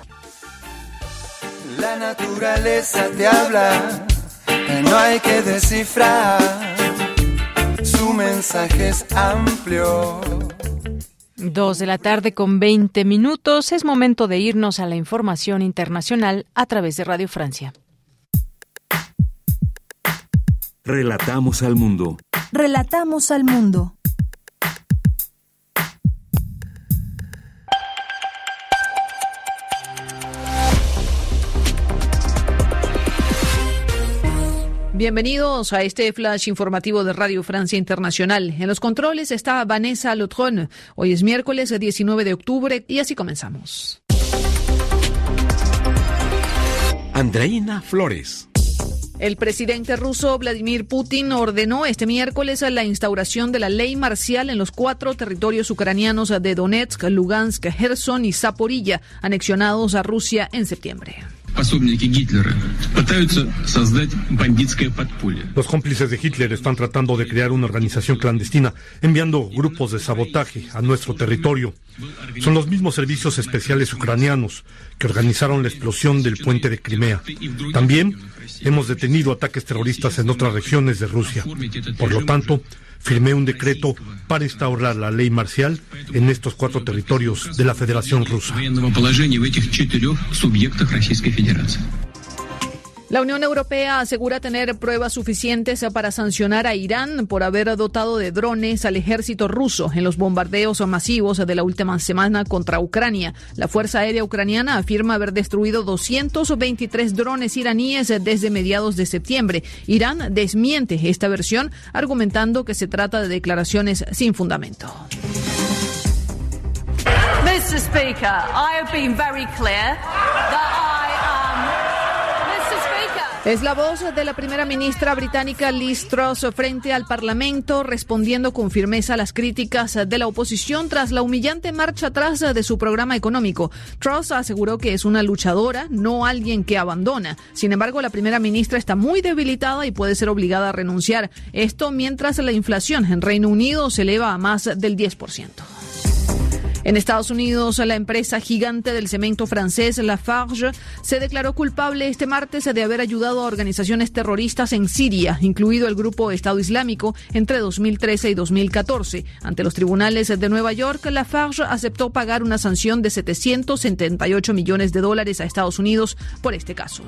La naturaleza te habla, no hay que descifrar. Su mensaje es amplio. Dos de la tarde con 20 minutos. Es momento de irnos a la información internacional a través de Radio Francia. Relatamos al mundo. Relatamos al mundo. Bienvenidos a este flash informativo de Radio Francia Internacional. En los controles está Vanessa Lotron. Hoy es miércoles 19 de octubre y así comenzamos. Andreina Flores. El presidente ruso Vladimir Putin ordenó este miércoles la instauración de la ley marcial en los cuatro territorios ucranianos de Donetsk, Lugansk, Gerson y Zaporilla, anexionados a Rusia en septiembre. Los cómplices de Hitler están tratando de crear una organización clandestina, enviando grupos de sabotaje a nuestro territorio. Son los mismos servicios especiales ucranianos que organizaron la explosión del puente de Crimea. También hemos detenido ataques terroristas en otras regiones de Rusia. Por lo tanto, firmé un decreto para instaurar la ley marcial en estos cuatro territorios de la Federación Rusa. La Unión Europea asegura tener pruebas suficientes para sancionar a Irán por haber dotado de drones al ejército ruso en los bombardeos masivos de la última semana contra Ucrania. La Fuerza Aérea Ucraniana afirma haber destruido 223 drones iraníes desde mediados de septiembre. Irán desmiente esta versión argumentando que se trata de declaraciones sin fundamento. Es la voz de la primera ministra británica Liz Truss frente al Parlamento, respondiendo con firmeza a las críticas de la oposición tras la humillante marcha atrás de su programa económico. Truss aseguró que es una luchadora, no alguien que abandona. Sin embargo, la primera ministra está muy debilitada y puede ser obligada a renunciar. Esto mientras la inflación en Reino Unido se eleva a más del 10%. En Estados Unidos, la empresa gigante del cemento francés Lafarge se declaró culpable este martes de haber ayudado a organizaciones terroristas en Siria, incluido el grupo Estado Islámico, entre 2013 y 2014. Ante los tribunales de Nueva York, Lafarge aceptó pagar una sanción de 778 millones de dólares a Estados Unidos por este caso.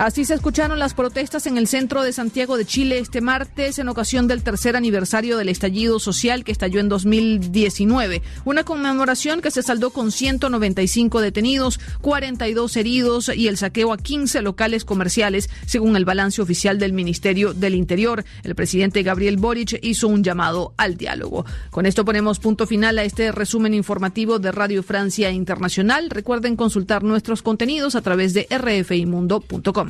Así se escucharon las protestas en el centro de Santiago de Chile este martes en ocasión del tercer aniversario del estallido social que estalló en 2019. Una conmemoración que se saldó con 195 detenidos, 42 heridos y el saqueo a 15 locales comerciales, según el balance oficial del Ministerio del Interior. El presidente Gabriel Boric hizo un llamado al diálogo. Con esto ponemos punto final a este resumen informativo de Radio Francia Internacional. Recuerden consultar nuestros contenidos a través de rfimundo.com.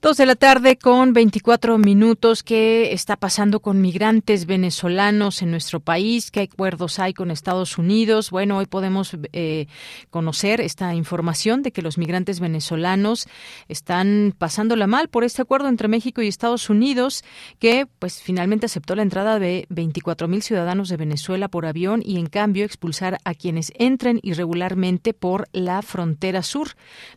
Dos de la tarde con 24 minutos. ¿Qué está pasando con migrantes venezolanos en nuestro país? ¿Qué acuerdos hay con Estados Unidos? Bueno, hoy podemos eh, conocer esta información de que los migrantes venezolanos están pasándola mal por este acuerdo entre México y Estados Unidos, que pues finalmente aceptó la entrada de 24 mil ciudadanos de Venezuela por avión y en cambio expulsar a quienes entren irregularmente por la frontera sur.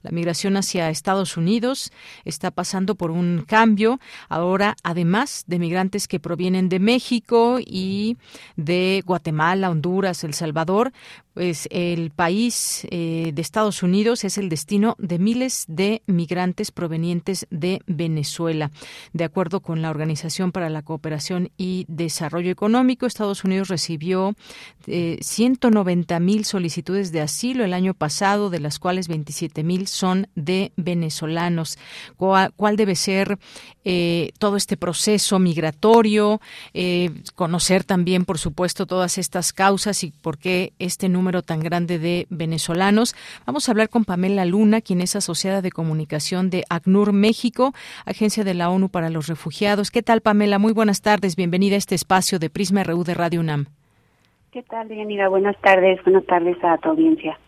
La migración hacia Estados Unidos está pasando por un cambio. Ahora, además de migrantes que provienen de México y de Guatemala, Honduras, El Salvador, pues el país eh, de Estados Unidos es el destino de miles de migrantes provenientes de Venezuela. De acuerdo con la Organización para la Cooperación y Desarrollo Económico, Estados Unidos recibió 190 eh, mil solicitudes de asilo el año pasado, de las cuales 27 mil son de venezolanos. ¿Cuál, debe ser eh, todo este proceso migratorio? conocer también, por supuesto, todas estas causas y por qué este número tan grande de venezolanos. Vamos a hablar con Pamela Luna, quien es asociada de comunicación de ACNUR México, Agencia de la ONU para los Refugiados. ¿Qué tal, Pamela? Muy buenas tardes. Bienvenida a este espacio de Prisma RU de Radio UNAM. ¿Qué tal, Bienvenida. Buenas tardes. Buenas tardes a tu audiencia.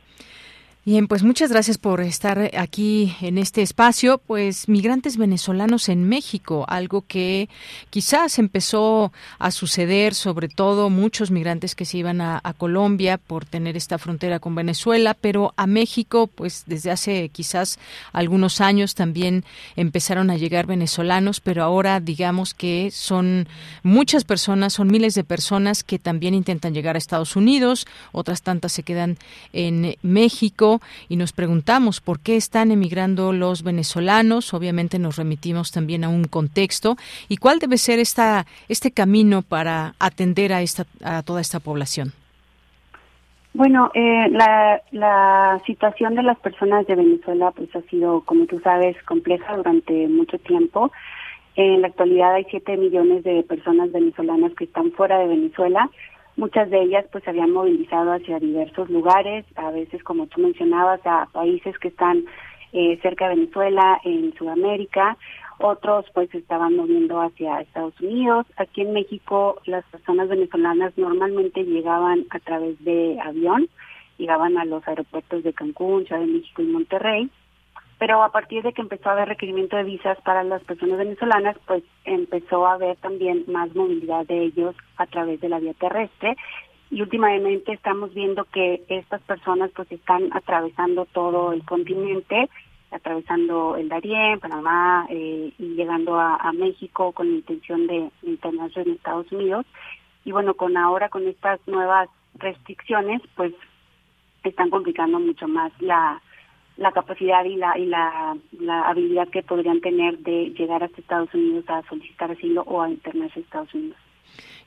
Bien, pues muchas gracias por estar aquí en este espacio. Pues migrantes venezolanos en México, algo que quizás empezó a suceder, sobre todo muchos migrantes que se iban a, Colombia por tener esta frontera con Venezuela, pero a México, pues desde hace quizás algunos años también empezaron a llegar venezolanos, pero ahora digamos que son muchas personas, son miles de personas que también intentan llegar a Estados Unidos, otras tantas se quedan en México y nos preguntamos por qué están emigrando los venezolanos. Obviamente nos remitimos también a un contexto y cuál debe ser esta, este camino para atender a, esta, a toda esta población. Bueno, eh, la, la situación de las personas de Venezuela pues ha sido, como tú sabes, compleja durante mucho tiempo. En la actualidad hay 7 millones de personas venezolanas que están fuera de Venezuela. Muchas de ellas pues se habían movilizado hacia diversos lugares, a veces como tú mencionabas, a países que están eh, cerca de Venezuela, en Sudamérica, otros pues se estaban moviendo hacia Estados Unidos. Aquí en México las personas venezolanas normalmente llegaban a través de avión, llegaban a los aeropuertos de Cancún, Ciudad de México y Monterrey pero a partir de que empezó a haber requerimiento de visas para las personas venezolanas, pues empezó a haber también más movilidad de ellos a través de la vía terrestre y últimamente estamos viendo que estas personas pues están atravesando todo el continente, atravesando el Darién, Panamá eh, y llegando a, México con la intención de internarse en Estados Unidos. Y bueno, con ahora con estas nuevas restricciones, pues están complicando mucho más la la capacidad y la y la, la, habilidad que podrían tener de llegar hasta Estados Unidos a solicitar asilo o a internarse a Estados Unidos.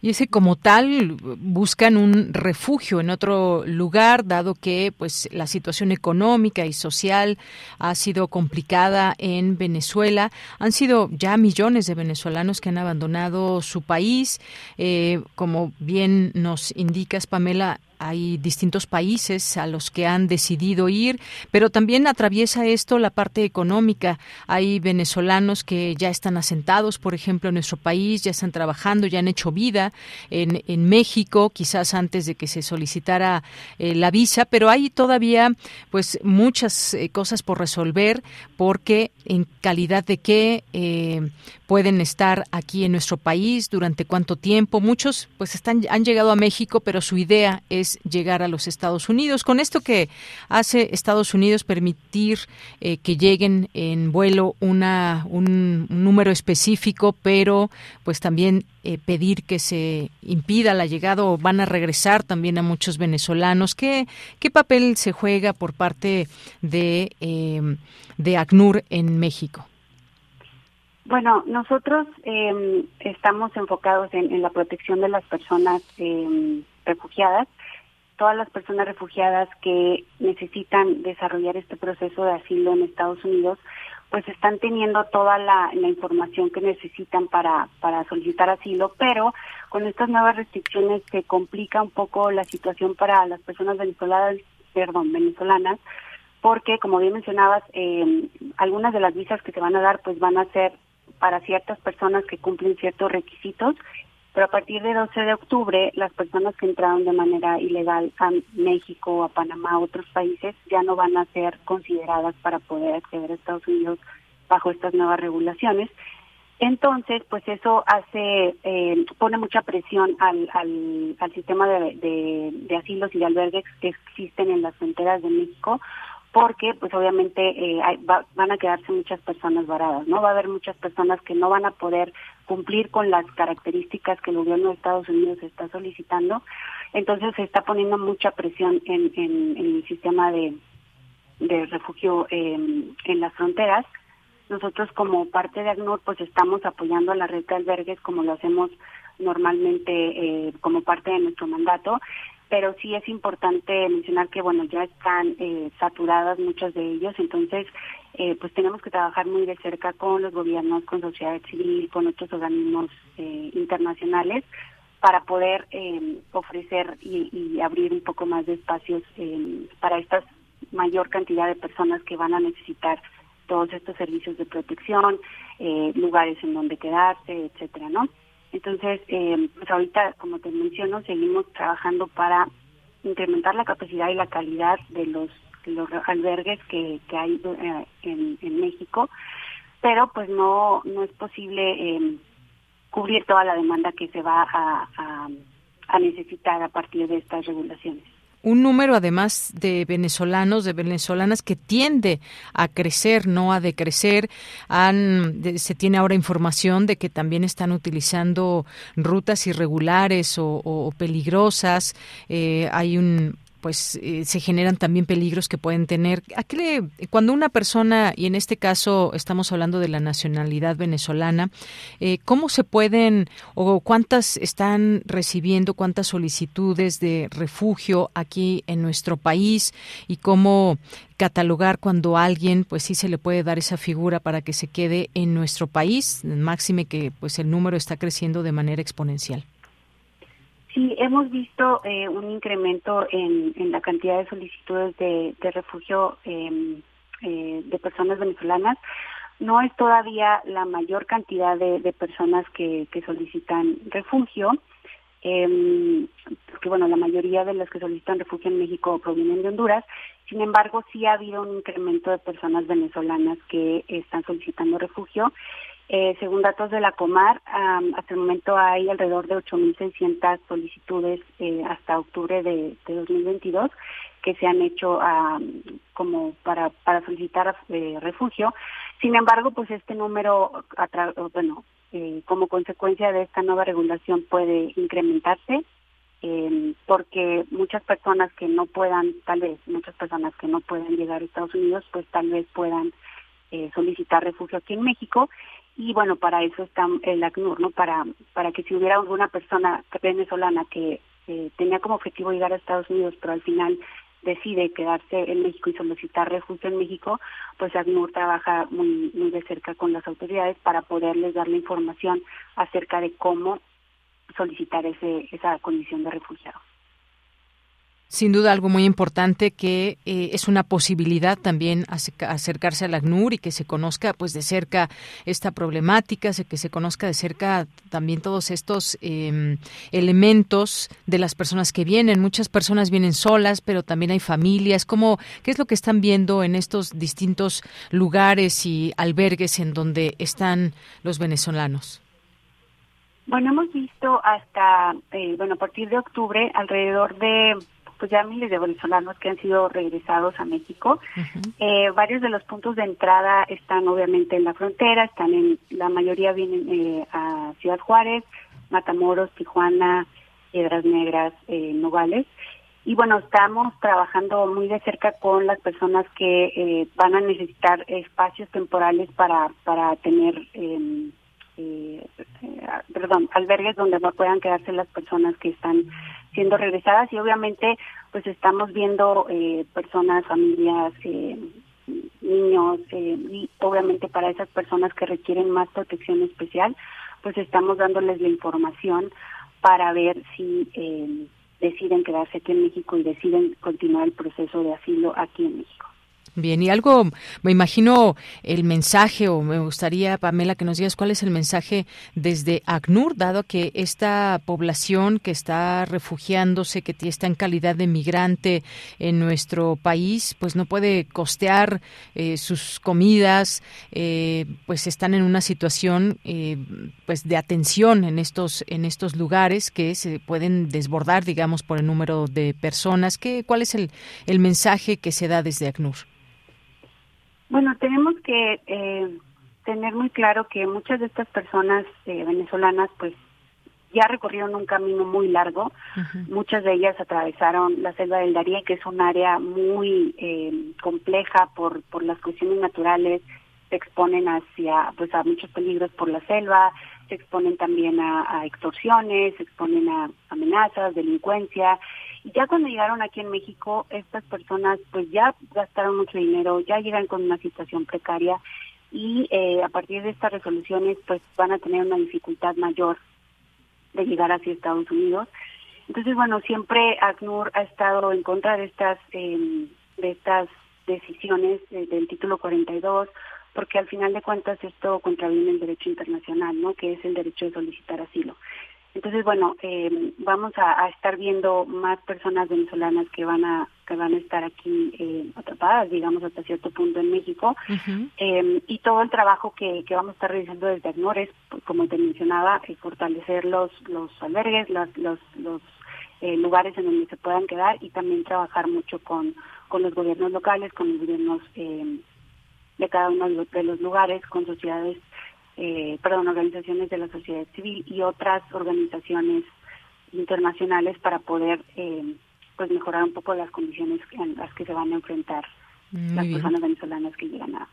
Y ese como tal buscan un refugio en otro lugar, dado que pues la situación económica y social ha sido complicada en Venezuela. Han sido ya millones de venezolanos que han abandonado su país. Eh, como bien nos indicas, Pamela, hay distintos países a los que han decidido ir, pero también atraviesa esto la parte económica. Hay venezolanos que ya están asentados, por ejemplo, en nuestro país, ya están trabajando, ya han hecho vida en, en México, quizás antes de que se solicitara eh, la visa, pero hay todavía pues muchas eh, cosas por resolver porque en calidad de qué eh, pueden estar aquí en nuestro país, durante cuánto tiempo. Muchos pues están han llegado a México, pero su idea es llegar a los Estados Unidos. Con esto que hace Estados Unidos permitir eh, que lleguen en vuelo una un, número específico, pero pues también eh, pedir que se impida la llegada o van a regresar también a muchos venezolanos. ¿Qué, qué papel se juega por parte de, eh, de ACNUR en México? Bueno, nosotros eh, estamos enfocados en, la protección de las personas eh, refugiadas, todas las personas refugiadas que necesitan desarrollar este proceso de asilo en Estados Unidos, pues están teniendo toda la, información que necesitan para, para solicitar asilo, pero con estas nuevas restricciones se complica un poco la situación para las personas venezolanas, perdón, venezolanas, porque como bien mencionabas, eh, algunas de las visas que se van a dar pues van a ser para ciertas personas que cumplen ciertos requisitos, pero a partir de 12 de octubre las personas que entraron de manera ilegal a México, a Panamá, a otros países ya no van a ser consideradas para poder acceder a Estados Unidos bajo estas nuevas regulaciones. Entonces, pues eso hace, eh, pone mucha presión al, al, al sistema de, de, de asilos y de albergues que existen en las fronteras de México, porque pues obviamente eh, van a quedarse muchas personas varadas, ¿no? Va a haber muchas personas que no van a poder cumplir con las características que el gobierno de Estados Unidos está solicitando, entonces se está poniendo mucha presión en, el sistema de, de refugio em, en las fronteras. Nosotros como parte de ACNUR pues estamos apoyando a la red de albergues como lo hacemos normalmente eh, como parte de nuestro mandato pero sí es importante mencionar que bueno ya están eh, saturadas muchas de ellos. Entonces eh, pues tenemos que trabajar muy de cerca con los gobiernos con sociedad civil con otros organismos eh, internacionales para poder eh, ofrecer y, y, abrir un poco más de espacios eh, para esta mayor cantidad de personas que van a necesitar todos estos servicios de protección eh, lugares en donde quedarse etcétera no entonces, eh, pues ahorita, como te menciono, seguimos trabajando para incrementar la capacidad y la calidad de los, albergues que, hay eh, en, México, pero pues no, no es posible eh, cubrir toda la demanda que se va a necesitar a partir de estas regulaciones un número además de venezolanos, de venezolanas que tiende a crecer, no a decrecer. Han, se tiene ahora información de que también están utilizando rutas irregulares o, peligrosas. Eh, hay un pues eh, se generan también peligros que pueden tener. ¿A cuando una persona, y en este caso estamos hablando de la nacionalidad venezolana, eh, ¿cómo se pueden o cuántas están recibiendo, cuántas solicitudes de refugio aquí en nuestro país y cómo catalogar cuando alguien pues sí se le puede dar esa figura para que se quede en nuestro país, máxime que pues el número está creciendo de manera exponencial? Sí, hemos visto eh, un incremento en, la cantidad de solicitudes de, refugio em, eh, de personas venezolanas. No es todavía la mayor cantidad de, personas que, solicitan refugio, eh, porque bueno, la mayoría de las que solicitan refugio en México provienen de Honduras. Sin embargo, sí ha habido un incremento de personas venezolanas que están solicitando refugio eh, según datos de la Comar, hasta el momento hay alrededor de 8.600 solicitudes eh, hasta octubre de, 2022 que se han hecho como para, solicitar eh, refugio. Sin embargo, pues este número, bueno, como consecuencia de esta nueva regulación puede incrementarse porque muchas personas que no puedan, tal vez muchas personas que no puedan llegar a Estados Unidos, pues tal vez puedan solicitar refugio aquí en México y bueno, para eso está el ACNUR, ¿no? Para, para que si hubiera alguna persona venezolana que tenía como objetivo llegar a Estados Unidos, pero al final decide quedarse en México y solicitar refugio en México, pues ACNUR trabaja muy, muy de cerca con las autoridades para poderles dar la información acerca de cómo solicitar ese, esa condición de refugiado. Sin duda algo muy importante que eh, es una posibilidad también acercarse al ACNUR y que se conozca pues de cerca esta problemática, que se conozca de cerca también todos estos em, elementos de las personas que vienen. Muchas personas vienen solas, pero también hay familias. ¿Cómo, ¿Qué es lo que están viendo en estos distintos lugares y albergues en donde están los venezolanos? Bueno, hemos visto hasta, eh, bueno, a partir de octubre alrededor de pues ya miles de venezolanos que han sido regresados a México. eh, varios de los puntos de entrada están obviamente en la frontera, están en, la mayoría vienen eh, a Ciudad Juárez, Matamoros, Tijuana, Piedras Negras, eh, Nogales. Y bueno, estamos trabajando muy de cerca con las personas que eh, van a necesitar espacios temporales para, para tener, em, eh, perdón, albergues donde puedan quedarse las personas que están siendo regresadas y obviamente pues estamos viendo eh, personas, familias, eh, niños y obviamente para esas personas que requieren más protección especial pues estamos dándoles la información para ver si deciden quedarse aquí en México y deciden continuar el proceso de asilo aquí en México. Bien, y algo, me imagino el mensaje, o me gustaría, Pamela, que nos digas cuál es el mensaje desde ACNUR, dado que esta población que está refugiándose, que está en calidad de migrante en nuestro país, pues no puede costear eh, sus comidas, eh, pues están en una situación eh, pues de atención en estos, en estos lugares que se pueden desbordar, digamos, por el número de personas. ¿Qué, ¿Cuál es el, el mensaje que se da desde ACNUR? Bueno, tenemos que eh, tener muy claro que muchas de estas personas eh, venezolanas, pues ya recorrieron un camino muy largo. Muchas de ellas atravesaron la selva del Darién, que es un área muy eh, compleja por, por las cuestiones naturales. Se exponen hacia, pues, a muchos peligros por la selva. Se exponen también a, extorsiones, se exponen a amenazas, delincuencia ya cuando llegaron aquí en México, estas personas pues ya gastaron mucho dinero, ya llegan con una situación precaria y eh, a partir de estas resoluciones pues van a tener una dificultad mayor de llegar hacia Estados Unidos. Entonces, bueno, siempre ACNUR ha estado en contra de estas, eh, de estas decisiones eh, del título 42, porque al final de cuentas esto contraviene el derecho internacional, ¿no? Que es el derecho de solicitar asilo. Entonces, bueno, eh, vamos a, estar viendo más personas venezolanas que van a que van a estar aquí eh, atrapadas, digamos, hasta cierto punto en México. eh, y todo el trabajo que, que vamos a estar realizando desde ACNOR pues, como te mencionaba, eh, fortalecer los, los albergues, los, los, los lugares en donde se puedan quedar y también trabajar mucho con, con los gobiernos locales, con los gobiernos eh, de cada uno de los lugares, con sociedades eh, perdón, organizaciones de la sociedad civil y otras organizaciones internacionales para poder eh, pues mejorar un poco las condiciones en las que se van a enfrentar las personas venezolanas que llegan a,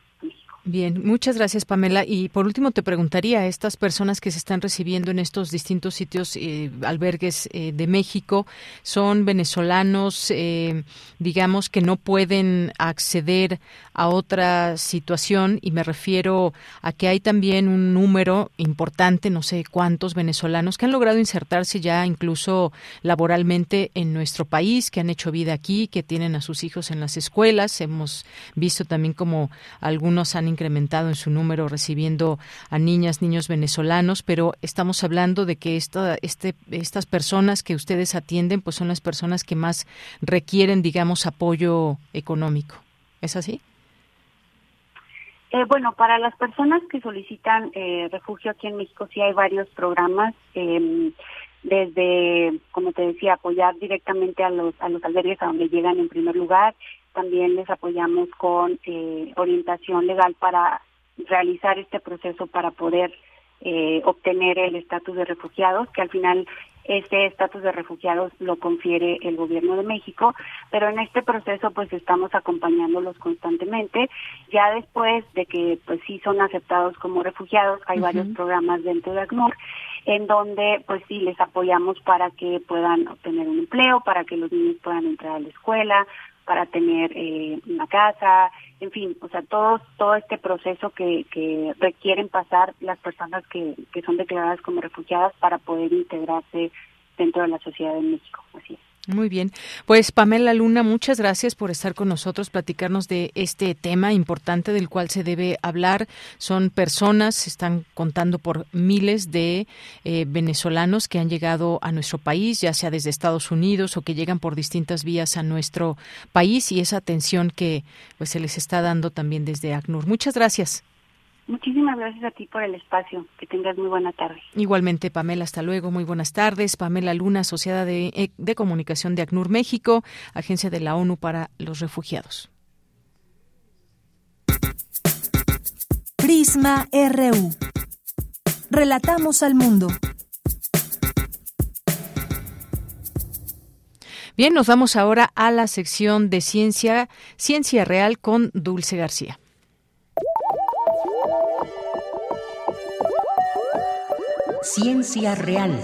Bien, muchas gracias Pamela. Y por último te preguntaría, estas personas que se están recibiendo en estos distintos sitios, eh, albergues eh, de México, son venezolanos, eh, digamos, que no pueden acceder a otra situación y me refiero a que hay también un número importante, no sé cuántos venezolanos, que han logrado insertarse ya incluso laboralmente en nuestro país, que han hecho vida aquí, que tienen a sus hijos en las escuelas. Hemos visto también como algunos han incrementado en su número recibiendo a niñas, niños venezolanos, pero estamos hablando de que esta, este, estas personas que ustedes atienden, pues son las personas que más requieren, digamos, apoyo económico. ¿Es así? Eh, bueno, para las personas que solicitan eh, refugio aquí en México sí hay varios programas, em, desde, como te decía, apoyar directamente a los, a los albergues a donde llegan en primer lugar, también les apoyamos con eh, orientación legal para realizar este proceso para poder eh, obtener el estatus de refugiados, que al final este estatus de refugiados lo confiere el gobierno de México, pero en este proceso pues estamos acompañándolos constantemente. Ya después de que pues sí son aceptados como refugiados, hay varios programas dentro de ACNUR en donde pues sí les apoyamos para que puedan obtener un empleo, para que los niños puedan entrar a la escuela, para tener eh, una casa, en fin, o sea, todo, todo este proceso que, que requieren pasar las personas que, que son declaradas como refugiadas para poder integrarse dentro de la sociedad de México. Así es. Muy bien. Pues Pamela Luna, muchas gracias por estar con nosotros, platicarnos de este tema importante del cual se debe hablar. Son personas, se están contando por miles de eh, venezolanos que han llegado a nuestro país, ya sea desde Estados Unidos o que llegan por distintas vías a nuestro país y esa atención que pues se les está dando también desde ACNUR. Muchas gracias. Muchísimas gracias a ti por el espacio. Que tengas muy buena tarde. Igualmente, Pamela, hasta luego. Muy buenas tardes. Pamela Luna, asociada de, eh, de comunicación de ACNUR México, Agencia de la ONU para los Refugiados. Prisma RU. Relatamos al mundo. Bien, nos vamos ahora a la sección de ciencia, ciencia real con Dulce García. Ciencia real.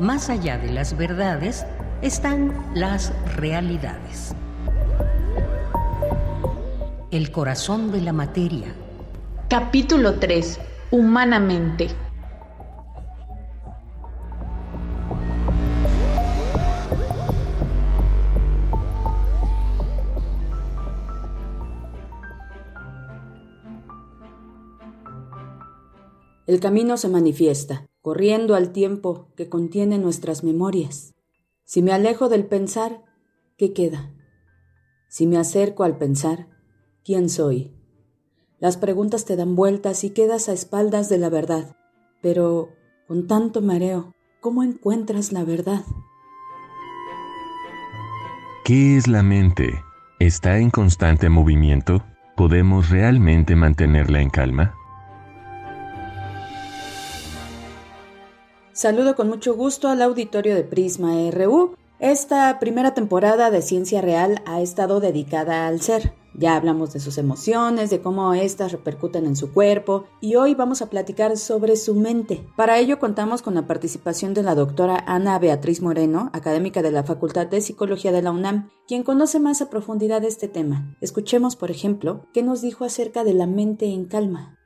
Más allá de las verdades están las realidades. El corazón de la materia. Capítulo 3. Humanamente. El camino se manifiesta, corriendo al tiempo que contiene nuestras memorias. Si me alejo del pensar, ¿qué queda? Si me acerco al pensar, ¿quién soy? Las preguntas te dan vueltas y quedas a espaldas de la verdad. Pero, con tanto mareo, ¿cómo encuentras la verdad? ¿Qué es la mente? ¿Está en constante movimiento? ¿Podemos realmente mantenerla en calma? Saludo con mucho gusto al auditorio de Prisma RU. Esta primera temporada de Ciencia Real ha estado dedicada al ser. Ya hablamos de sus emociones, de cómo éstas repercuten en su cuerpo y hoy vamos a platicar sobre su mente. Para ello contamos con la participación de la doctora Ana Beatriz Moreno, académica de la Facultad de Psicología de la UNAM, quien conoce más a profundidad este tema. Escuchemos, por ejemplo, qué nos dijo acerca de la mente en calma.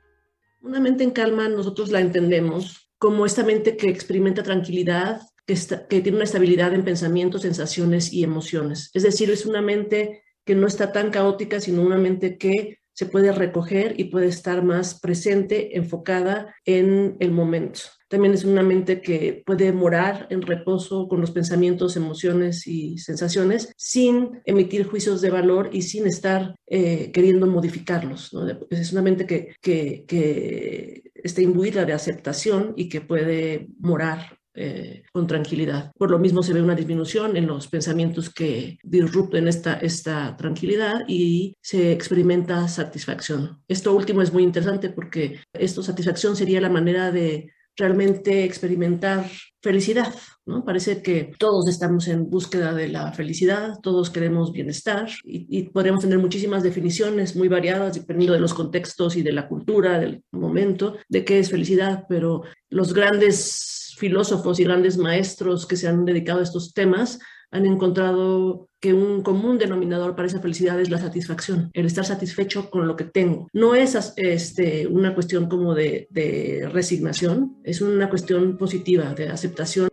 Una mente en calma nosotros la entendemos como esta mente que experimenta tranquilidad, que, que tiene una estabilidad en pensamientos, sensaciones y emociones. Es decir, es una mente que no está tan caótica, sino una mente que se puede recoger y puede estar más presente, enfocada en el momento. También es una mente que puede morar en reposo con los pensamientos, emociones y sensaciones sin emitir juicios de valor y sin estar eh, queriendo modificarlos. Es una mente que está imbuida de aceptación y que puede morar eh, con tranquilidad. Por lo mismo se ve una disminución en los pensamientos que disrupten esta, esta tranquilidad y se experimenta satisfacción. Esto último es muy interesante porque esto satisfacción sería la manera de realmente experimentar felicidad, ¿no? Parece que todos estamos en búsqueda de la felicidad, todos queremos bienestar y, y, podríamos tener muchísimas definiciones muy variadas dependiendo de los contextos y de la cultura, del momento, de qué es felicidad, pero los grandes filósofos y grandes maestros que se han dedicado a estos temas han encontrado que un común denominador para esa felicidad es la satisfacción, el estar satisfecho con lo que tengo. No es este, una cuestión como de, de resignación, es una cuestión positiva, de aceptación.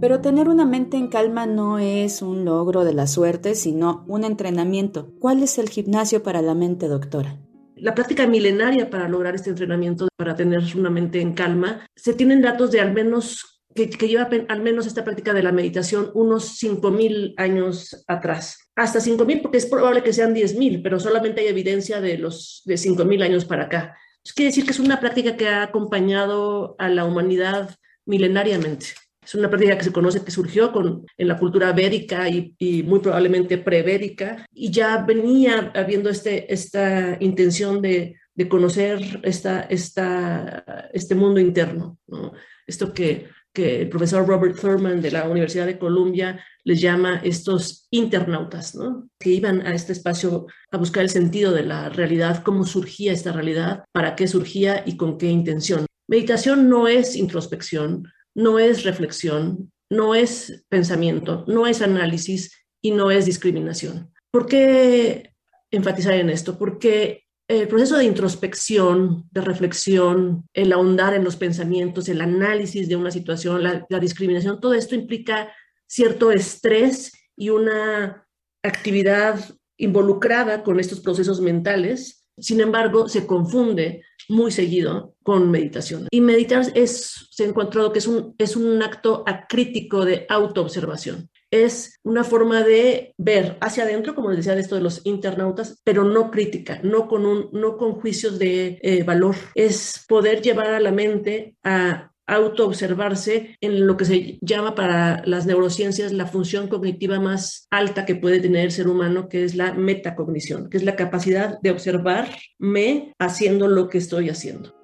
Pero tener una mente en calma no es un logro de la suerte, sino un entrenamiento. ¿Cuál es el gimnasio para la mente, doctora? la práctica milenaria para lograr este entrenamiento, para tener una mente en calma, se tienen datos de al menos que, lleva al menos esta práctica de la meditación unos 5.000 años atrás. Hasta 5.000 porque es probable que sean 10.000, pero solamente hay evidencia de los de 5.000 años para acá. Es quiere decir que es una práctica que ha acompañado a la humanidad milenariamente. Es una práctica que se conoce que surgió con, en la cultura védica y, y muy probablemente prevédica y ya venía habiendo este, esta intención de, de conocer esta, esta, este mundo interno. ¿no? Esto que que el profesor Robert Thurman de la Universidad de Columbia les llama estos internautas, ¿no? que iban a este espacio a buscar el sentido de la realidad, cómo surgía esta realidad, para qué surgía y con qué intención. Meditación no es introspección, no es reflexión, no es pensamiento, no es análisis y no es discriminación. ¿Por qué enfatizar en esto? Porque el proceso de introspección, de reflexión, el ahondar en los pensamientos, el análisis de una situación, la, discriminación, todo esto implica cierto estrés y una actividad involucrada con estos procesos mentales. Sin embargo, se confunde muy seguido con meditación. Y meditar es, se ha encontrado que es un, es un acto acrítico de autoobservación es una forma de ver hacia adentro, como les decía de esto de los internautas, pero no crítica, no con, un, no con juicios de eh, valor. Es poder llevar a la mente a autoobservarse en lo que se llama para las neurociencias la función cognitiva más alta que puede tener el ser humano, que es la metacognición, que es la capacidad de observarme haciendo lo que estoy haciendo.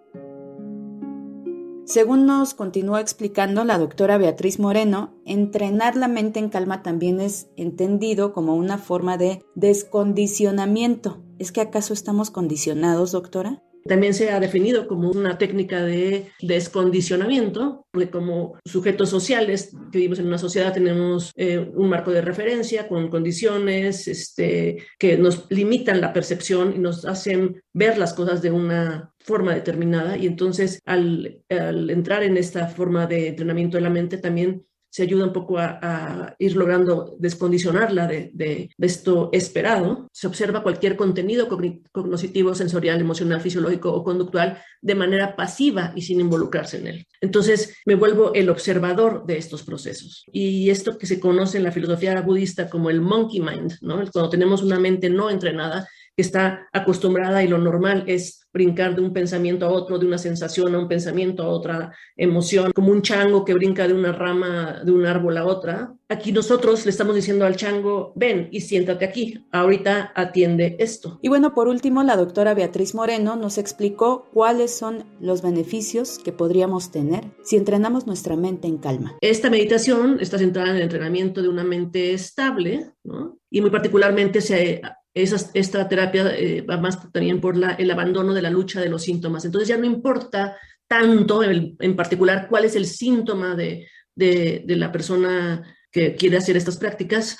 Según nos continúa explicando la doctora Beatriz Moreno, entrenar la mente en calma también es entendido como una forma de descondicionamiento. ¿Es que acaso estamos condicionados, doctora? También se ha definido como una técnica de descondicionamiento, porque como sujetos sociales que vivimos en una sociedad tenemos eh, un marco de referencia con condiciones este, que nos limitan la percepción y nos hacen ver las cosas de una forma determinada. Y entonces al, al entrar en esta forma de entrenamiento de la mente también se ayuda un poco a, ir logrando descondicionarla de, esto esperado. Se observa cualquier contenido cognitivo, sensorial, emocional, fisiológico o conductual de manera pasiva y sin involucrarse en él. Entonces me vuelvo el observador de estos procesos. Y esto que se conoce en la filosofía budista como el monkey mind, cuando tenemos una mente no entrenada, que está acostumbrada y lo normal es brincar de un pensamiento a otro, de una sensación a un pensamiento a otra emoción, como un chango que brinca de una rama de un árbol a otra. Aquí nosotros le estamos diciendo al chango, ven y siéntate aquí, ahorita atiende esto. Y bueno, por último, la doctora Beatriz Moreno nos explicó cuáles son los beneficios que podríamos tener si entrenamos nuestra mente en calma. Esta meditación está centrada en el entrenamiento de una mente estable, ¿no? Y muy particularmente se esta terapia eh, va más también por el abandono de la lucha de los síntomas. Entonces ya no importa tanto en particular cuál es el síntoma de, de, la persona que quiere hacer estas prácticas,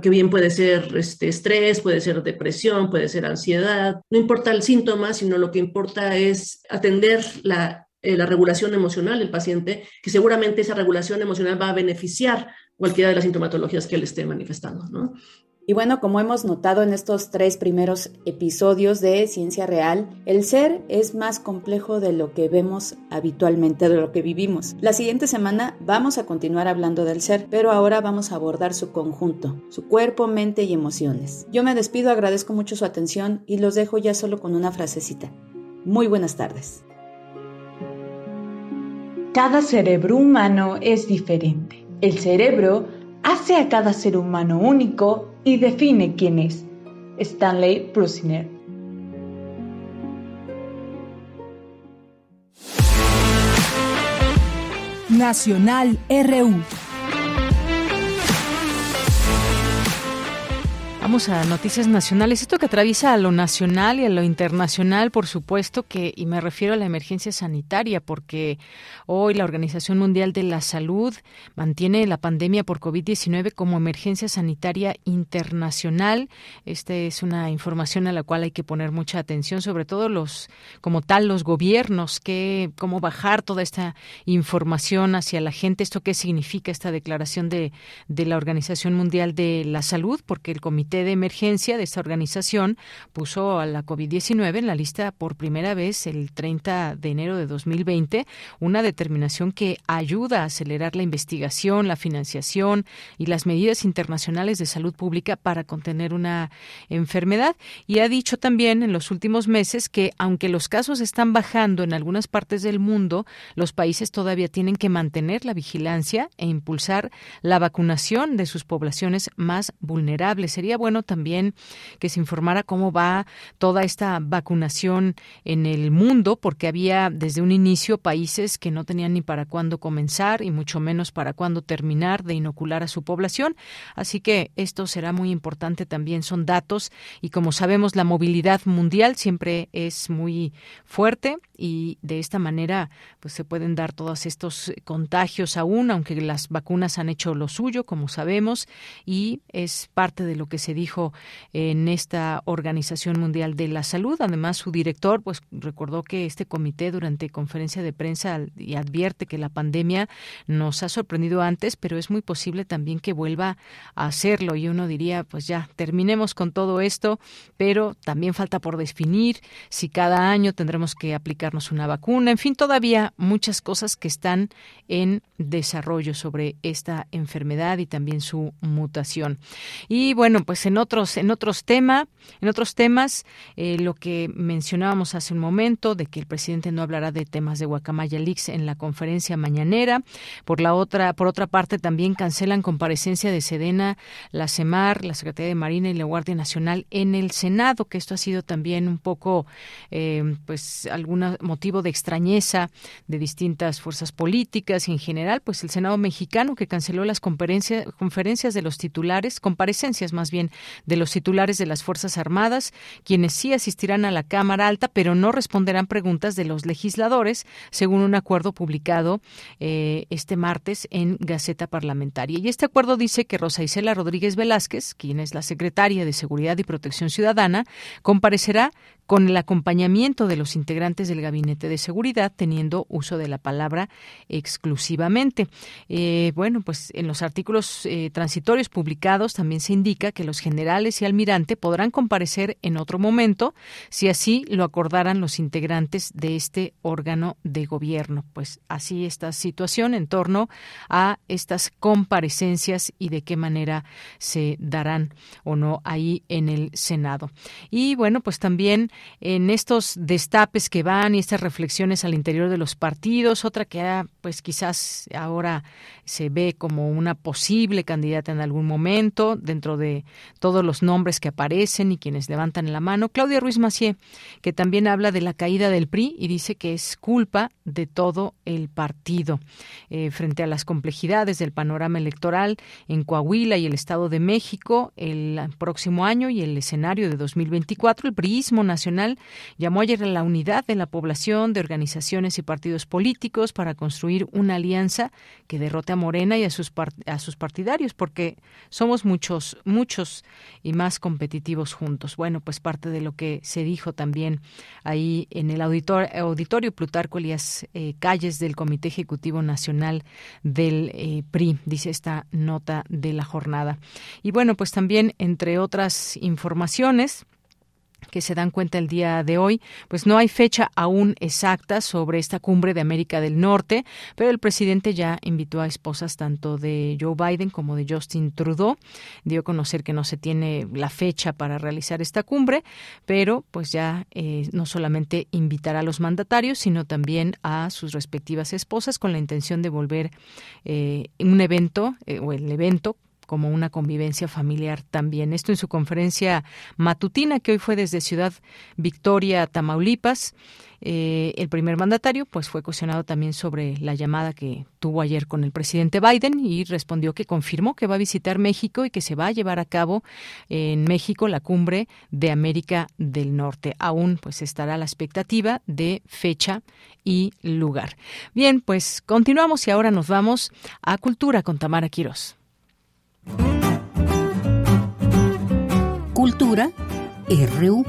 que bien puede ser este, estrés, puede ser depresión, puede ser ansiedad. No importa el síntoma, sino lo que importa es atender la, eh, la regulación emocional del paciente, que seguramente esa regulación emocional va a beneficiar cualquiera de las sintomatologías que él esté manifestando. ¿no? Y bueno, como hemos notado en estos tres primeros episodios de Ciencia Real, el ser es más complejo de lo que vemos habitualmente, de lo que vivimos. La siguiente semana vamos a continuar hablando del ser, pero ahora vamos a abordar su conjunto, su cuerpo, mente y emociones. Yo me despido, agradezco mucho su atención y los dejo ya solo con una frasecita. Muy buenas tardes. Cada cerebro humano es diferente. El cerebro hace a cada ser humano único y define quién es. Stanley Prusiner. Nacional RU. Vamos a noticias nacionales. Esto que atraviesa a lo nacional y a lo internacional, por supuesto que, y me refiero a la emergencia sanitaria, porque hoy la Organización Mundial de la Salud mantiene la pandemia por COVID-19 como emergencia sanitaria internacional. Esta es una información a la cual hay que poner mucha atención, sobre todo los, como tal, los gobiernos, que, cómo bajar toda esta información hacia la gente. Esto qué significa esta declaración de, de la Organización Mundial de la Salud, porque el comité de emergencia de esta organización puso a la COVID-19 en la lista por primera vez el 30 de enero de 2020, una determinación que ayuda a acelerar la investigación, la financiación y las medidas internacionales de salud pública para contener una enfermedad. Y ha dicho también en los últimos meses que aunque los casos están bajando en algunas partes del mundo, los países todavía tienen que mantener la vigilancia e impulsar la vacunación de sus poblaciones más vulnerables. Sería bueno también que se informara cómo va toda esta vacunación en el mundo, porque había desde un inicio países que no tenían ni para cuándo comenzar y mucho menos para cuándo terminar de inocular a su población. Así que esto será muy importante también. Son datos y como sabemos la movilidad mundial siempre es muy fuerte y de esta manera pues se pueden dar todos estos contagios aún, aunque las vacunas han hecho lo suyo, como sabemos, y es parte de lo que se dijo en esta Organización Mundial de la Salud. Además, su director pues recordó que este comité durante conferencia de prensa y advierte que la pandemia nos ha sorprendido antes, pero es muy posible también que vuelva a hacerlo y uno diría, pues ya terminemos con todo esto, pero también falta por definir si cada año tendremos que aplicar una vacuna, en fin, todavía muchas cosas que están en desarrollo sobre esta enfermedad y también su mutación. Y bueno, pues en otros en otros temas, en otros temas, eh, lo que mencionábamos hace un momento de que el presidente no hablará de temas de Guacamaya Leaks en la conferencia mañanera. Por la otra, por otra parte, también cancelan comparecencia de Sedena, la CEMAR, la Secretaría de Marina y la Guardia Nacional en el Senado, que esto ha sido también un poco, eh, pues, alguna motivo de extrañeza de distintas fuerzas políticas y en general, pues el Senado mexicano que canceló las conferencias, conferencias de los titulares, comparecencias más bien de los titulares de las Fuerzas Armadas, quienes sí asistirán a la Cámara Alta, pero no responderán preguntas de los legisladores, según un acuerdo publicado eh, este martes en Gaceta Parlamentaria. Y este acuerdo dice que Rosa Isela Rodríguez Velázquez, quien es la secretaria de Seguridad y Protección Ciudadana, comparecerá con el acompañamiento de los integrantes del Gabinete de Seguridad, teniendo uso de la palabra exclusivamente. Eh, bueno, pues en los artículos eh, transitorios publicados también se indica que los generales y almirante podrán comparecer en otro momento, si así lo acordaran los integrantes de este órgano de gobierno. Pues así esta situación en torno a estas comparecencias y de qué manera se darán o no ahí en el Senado. Y bueno, pues también en estos destapes que van y estas reflexiones al interior de los partidos, otra que pues quizás ahora se ve como una posible candidata en algún momento dentro de todos los nombres que aparecen y quienes levantan la mano, Claudia Ruiz Macié, que también habla de la caída del PRI y dice que es culpa de todo el partido. Eh, frente a las complejidades del panorama electoral en Coahuila y el Estado de México el próximo año y el escenario de 2024, el priismo nacional llamó ayer a la unidad de la población, de organizaciones y partidos políticos para construir una alianza que derrote a Morena y a sus, a sus partidarios, porque somos muchos, muchos y más competitivos juntos. Bueno, pues parte de lo que se dijo también ahí en el auditorio Plutarco Elías eh, Calles del Comité Ejecutivo Nacional del eh, PRI, dice esta nota de la jornada. Y bueno, pues también, entre otras informaciones, que se dan cuenta el día de hoy, pues no hay fecha aún exacta sobre esta cumbre de América del Norte, pero el presidente ya invitó a esposas tanto de Joe Biden como de Justin Trudeau. Dio a conocer que no se tiene la fecha para realizar esta cumbre, pero pues ya eh, no solamente invitará a los mandatarios, sino también a sus respectivas esposas con la intención de volver eh, un evento eh, o el evento como una convivencia familiar también. Esto en su conferencia matutina que hoy fue desde Ciudad Victoria, Tamaulipas Eh, el primer mandatario pues fue cuestionado también sobre la llamada que tuvo ayer con el presidente Biden y respondió que confirmó que va a visitar México y que se va a llevar a cabo en México la cumbre de América del Norte. Aún pues estará la expectativa de fecha y lugar. Bien, pues continuamos y ahora nos vamos a Cultura con Tamara Quirós. Cultura RU.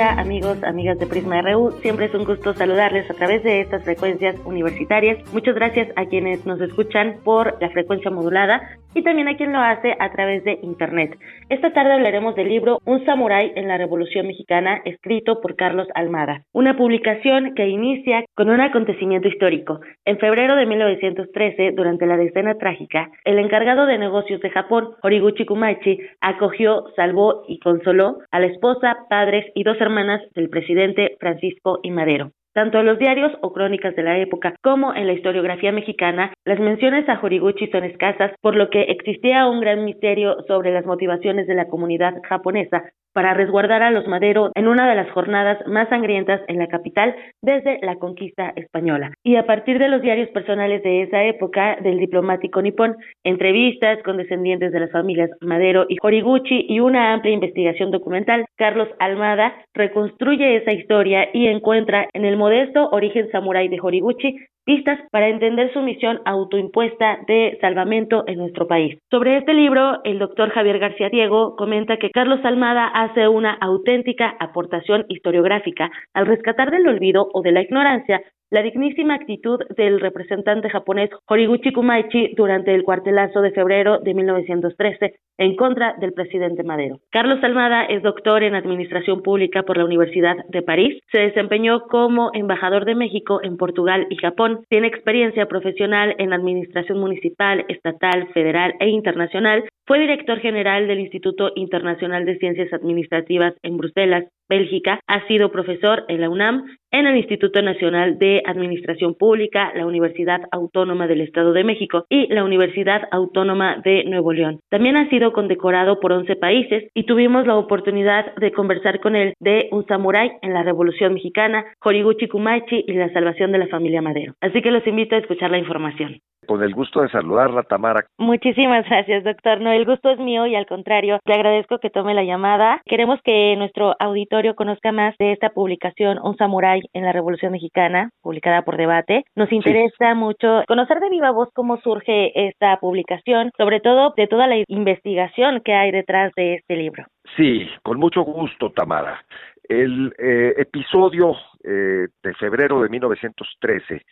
Amigos, amigas de Prisma RU, siempre es un gusto saludarles a través de estas frecuencias universitarias. Muchas gracias a quienes nos escuchan por la frecuencia modulada y también a quien lo hace a través de Internet. Esta tarde hablaremos del libro Un samurái en la Revolución Mexicana, escrito por Carlos Almada, una publicación que inicia con un acontecimiento histórico. En febrero de 1913, durante la decena trágica, el encargado de negocios de Japón, Horiguchi Kumachi, acogió, salvó y consoló a la esposa, padres y dos hermanas del presidente Francisco I. Madero. Tanto en los diarios o crónicas de la época como en la historiografía mexicana, las menciones a Horiguchi son escasas, por lo que existía un gran misterio sobre las motivaciones de la comunidad japonesa para resguardar a los Madero en una de las jornadas más sangrientas en la capital desde la conquista española. Y a partir de los diarios personales de esa época del diplomático nipón, entrevistas con descendientes de las familias Madero y Horiguchi y una amplia investigación documental, Carlos Almada reconstruye esa historia y encuentra en el modesto origen samurái de Horiguchi pistas para entender su misión autoimpuesta de salvamento en nuestro país. Sobre este libro, el doctor Javier García Diego comenta que Carlos Almada hace una auténtica aportación historiográfica al rescatar del olvido o de la ignorancia la dignísima actitud del representante japonés Horiguchi Kumaichi durante el cuartelazo de febrero de 1913 en contra del presidente Madero. Carlos Almada es doctor en Administración Pública por la Universidad de París. Se desempeñó como embajador de México en Portugal y Japón. Tiene experiencia profesional en Administración Municipal, Estatal, Federal e Internacional. Fue director general del Instituto Internacional de Ciencias Administrativas en Bruselas, Bélgica. Ha sido profesor en la UNAM, en el Instituto Nacional de Administración Pública, la Universidad Autónoma del Estado de México y la Universidad Autónoma de Nuevo León. También ha sido condecorado por 11 países y tuvimos la oportunidad de conversar con él de un samurái en la Revolución Mexicana, Horiguchi Kumachi y la salvación de la familia Madero. Así que los invito a escuchar la información. Con el gusto de saludarla, Tamara. Muchísimas gracias, doctor. No, el gusto es mío y al contrario, le agradezco que tome la llamada. Queremos que nuestro auditorio conozca más de esta publicación, Un Samurái en la Revolución Mexicana, publicada por Debate. Nos interesa mucho conocer de viva voz cómo surge esta publicación, sobre todo de toda la investigación que hay detrás de este libro. Sí, con mucho gusto, Tamara. El eh, episodio eh, de febrero de 1913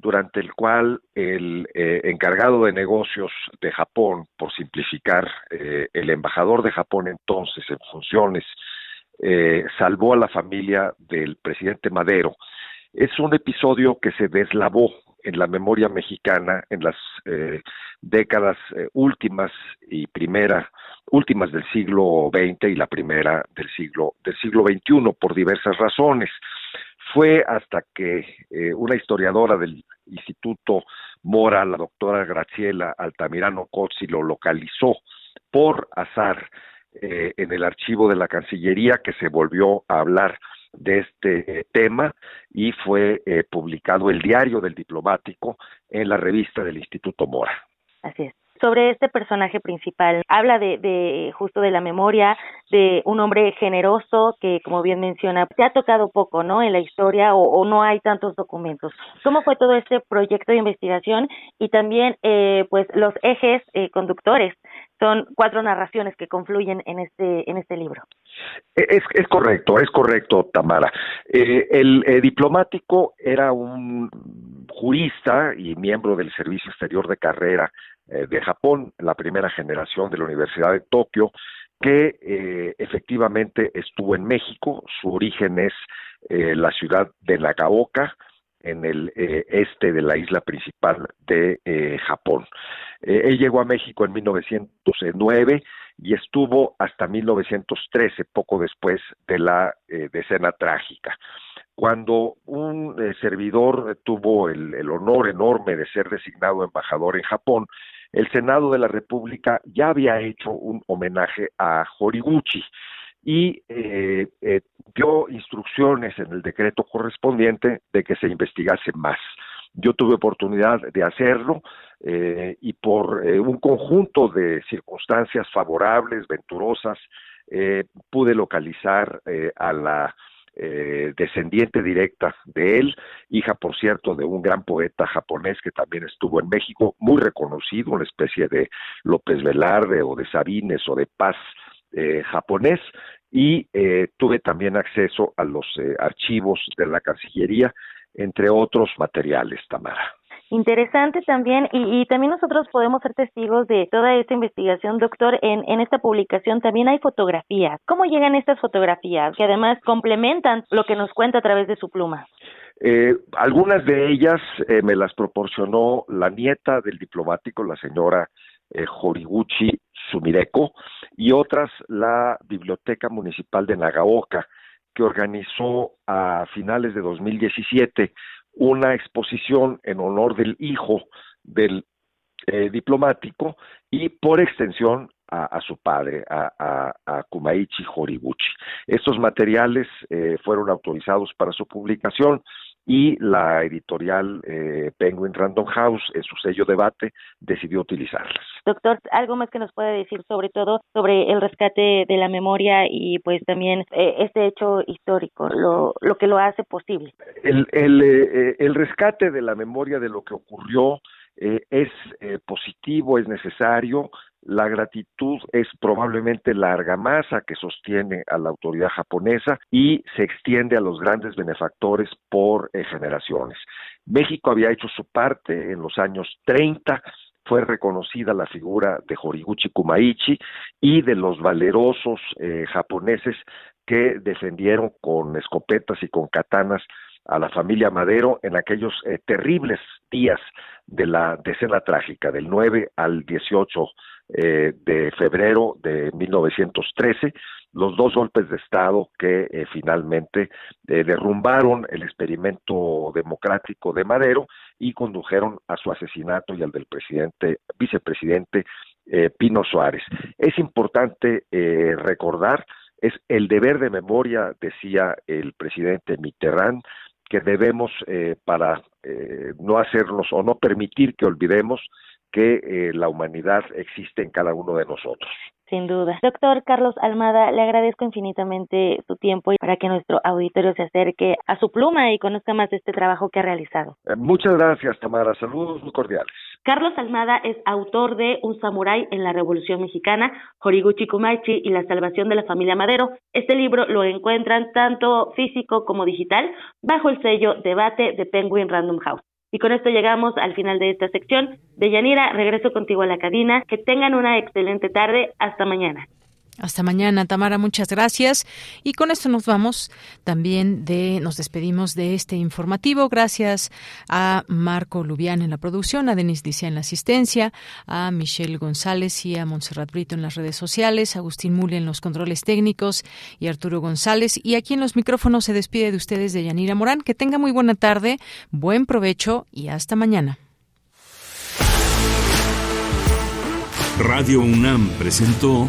durante el cual el eh, encargado de negocios de Japón, por simplificar, eh, el embajador de Japón entonces en funciones, eh, salvó a la familia del presidente Madero. Es un episodio que se deslavó en la memoria mexicana en las décadas últimas y primera últimas del siglo XX y la primera del siglo del siglo XXI por diversas razones. Fue hasta que eh, una historiadora del Instituto Mora, la doctora Graciela Altamirano Cozzi, lo localizó por azar eh, en el archivo de la Cancillería que se volvió a hablar de este tema y fue eh, publicado el diario del diplomático en la revista del Instituto Mora. Así es sobre este personaje principal. Habla de, de, justo de la memoria de un hombre generoso que, como bien menciona, se ha tocado poco, ¿no? En la historia o, no hay tantos documentos. ¿Cómo fue todo este proyecto de investigación y también, eh, pues, los ejes eh, conductores? Son cuatro narraciones que confluyen en este en este libro. E, es, correcto, es correcto, Tamara. Eh, el diplomático era un jurista y miembro del Servicio Exterior de Carrera eh, de Japón, la primera generación de la Universidad de Tokio, que eh, efectivamente estuvo en México. Su origen es eh, la ciudad de Nagaoka, en el este de la isla principal de Japón. él llegó a México en 1909 y estuvo hasta 1913, poco después de la decena trágica cuando un servidor tuvo el, honor enorme de ser designado embajador en Japón, el Senado de la República ya había hecho un homenaje a Horiguchi y eh, eh, dio instrucciones en el decreto correspondiente de que se investigase más. Yo tuve oportunidad de hacerlo eh, y por un conjunto de circunstancias favorables, venturosas, pude localizar a la descendiente directa de él, hija, por cierto, de un gran poeta japonés que también estuvo en México, muy reconocido, una especie de López Velarde o de Sabines o de Paz eh, japonés y eh, tuve también acceso a los eh, archivos de la Cancillería, entre otros materiales, Tamara. Interesante también, y, también nosotros podemos ser testigos de toda esta investigación, doctor. En, en esta publicación también hay fotografías. ¿Cómo llegan estas fotografías que además complementan lo que nos cuenta a través de su pluma? algunas de ellas me las proporcionó la nieta del diplomático, la señora Horiguchi Sumireko, y otras la Biblioteca Municipal de Nagaoka, que organizó a finales de 2017 una exposición en honor del hijo del eh, diplomático y por extensión a, su padre, a, Kumaichi Horiguchi. Estos materiales eh, fueron autorizados para su publicación y la editorial eh, Penguin Random House, en su sello debate, decidió utilizarlas. Doctor, ¿algo más que nos puede decir sobre todo sobre el rescate de la memoria y pues también eh, este hecho histórico, lo, lo que lo hace posible? El, el, eh, el rescate de la memoria de lo que ocurrió es positivo, es necesario, la gratitud es probablemente la argamasa que sostiene a la autoridad japonesa y se extiende a los grandes benefactores por eh, generaciones. México había hecho su parte en los años 30, fue reconocida la figura de Horiguchi Kumaichi y de los valerosos eh, japoneses que defendieron con escopetas y con katanas a la familia Madero en aquellos eh, terribles días de la decena trágica, del 9 al 18 eh, de febrero de 1913, los dos golpes de Estado que eh, finalmente eh, derrumbaron el experimento democrático de Madero y condujeron a su asesinato y al del presidente, vicepresidente Pino Suárez. Es importante recordar, es el deber de memoria, decía el presidente Mitterrand, que debemos para no hacernos o no permitir que olvidemos que eh, la humanidad existe en cada uno de nosotros. Sin duda. Doctor Carlos Almada, le agradezco infinitamente su tiempo para que nuestro auditorio se acerque a su pluma y conozca más de este trabajo que ha realizado. Eh, muchas gracias, Tamara. Saludos muy cordiales. Carlos Almada es autor de Un samurái en la Revolución Mexicana, Horiguchi Kumachi y la salvación de la familia Madero. Este libro lo encuentran tanto físico como digital bajo el sello Debate de Penguin Random House. Y con esto llegamos al final de esta sección. De Yanira, regreso contigo a la cabina. Que tengan una excelente tarde. Hasta mañana. Hasta mañana, Tamara, muchas gracias. Y con esto nos vamos también de, nos despedimos de este informativo. Gracias a Marco Lubián en la producción, a Denis Dicia en la asistencia, a Michelle González y a Montserrat Brito en las redes sociales, a Agustín Mule en los controles técnicos y Arturo González. Y aquí en los micrófonos se despide de ustedes de Yanira Morán. Que tenga muy buena tarde, buen provecho y hasta mañana. Radio UNAM presentó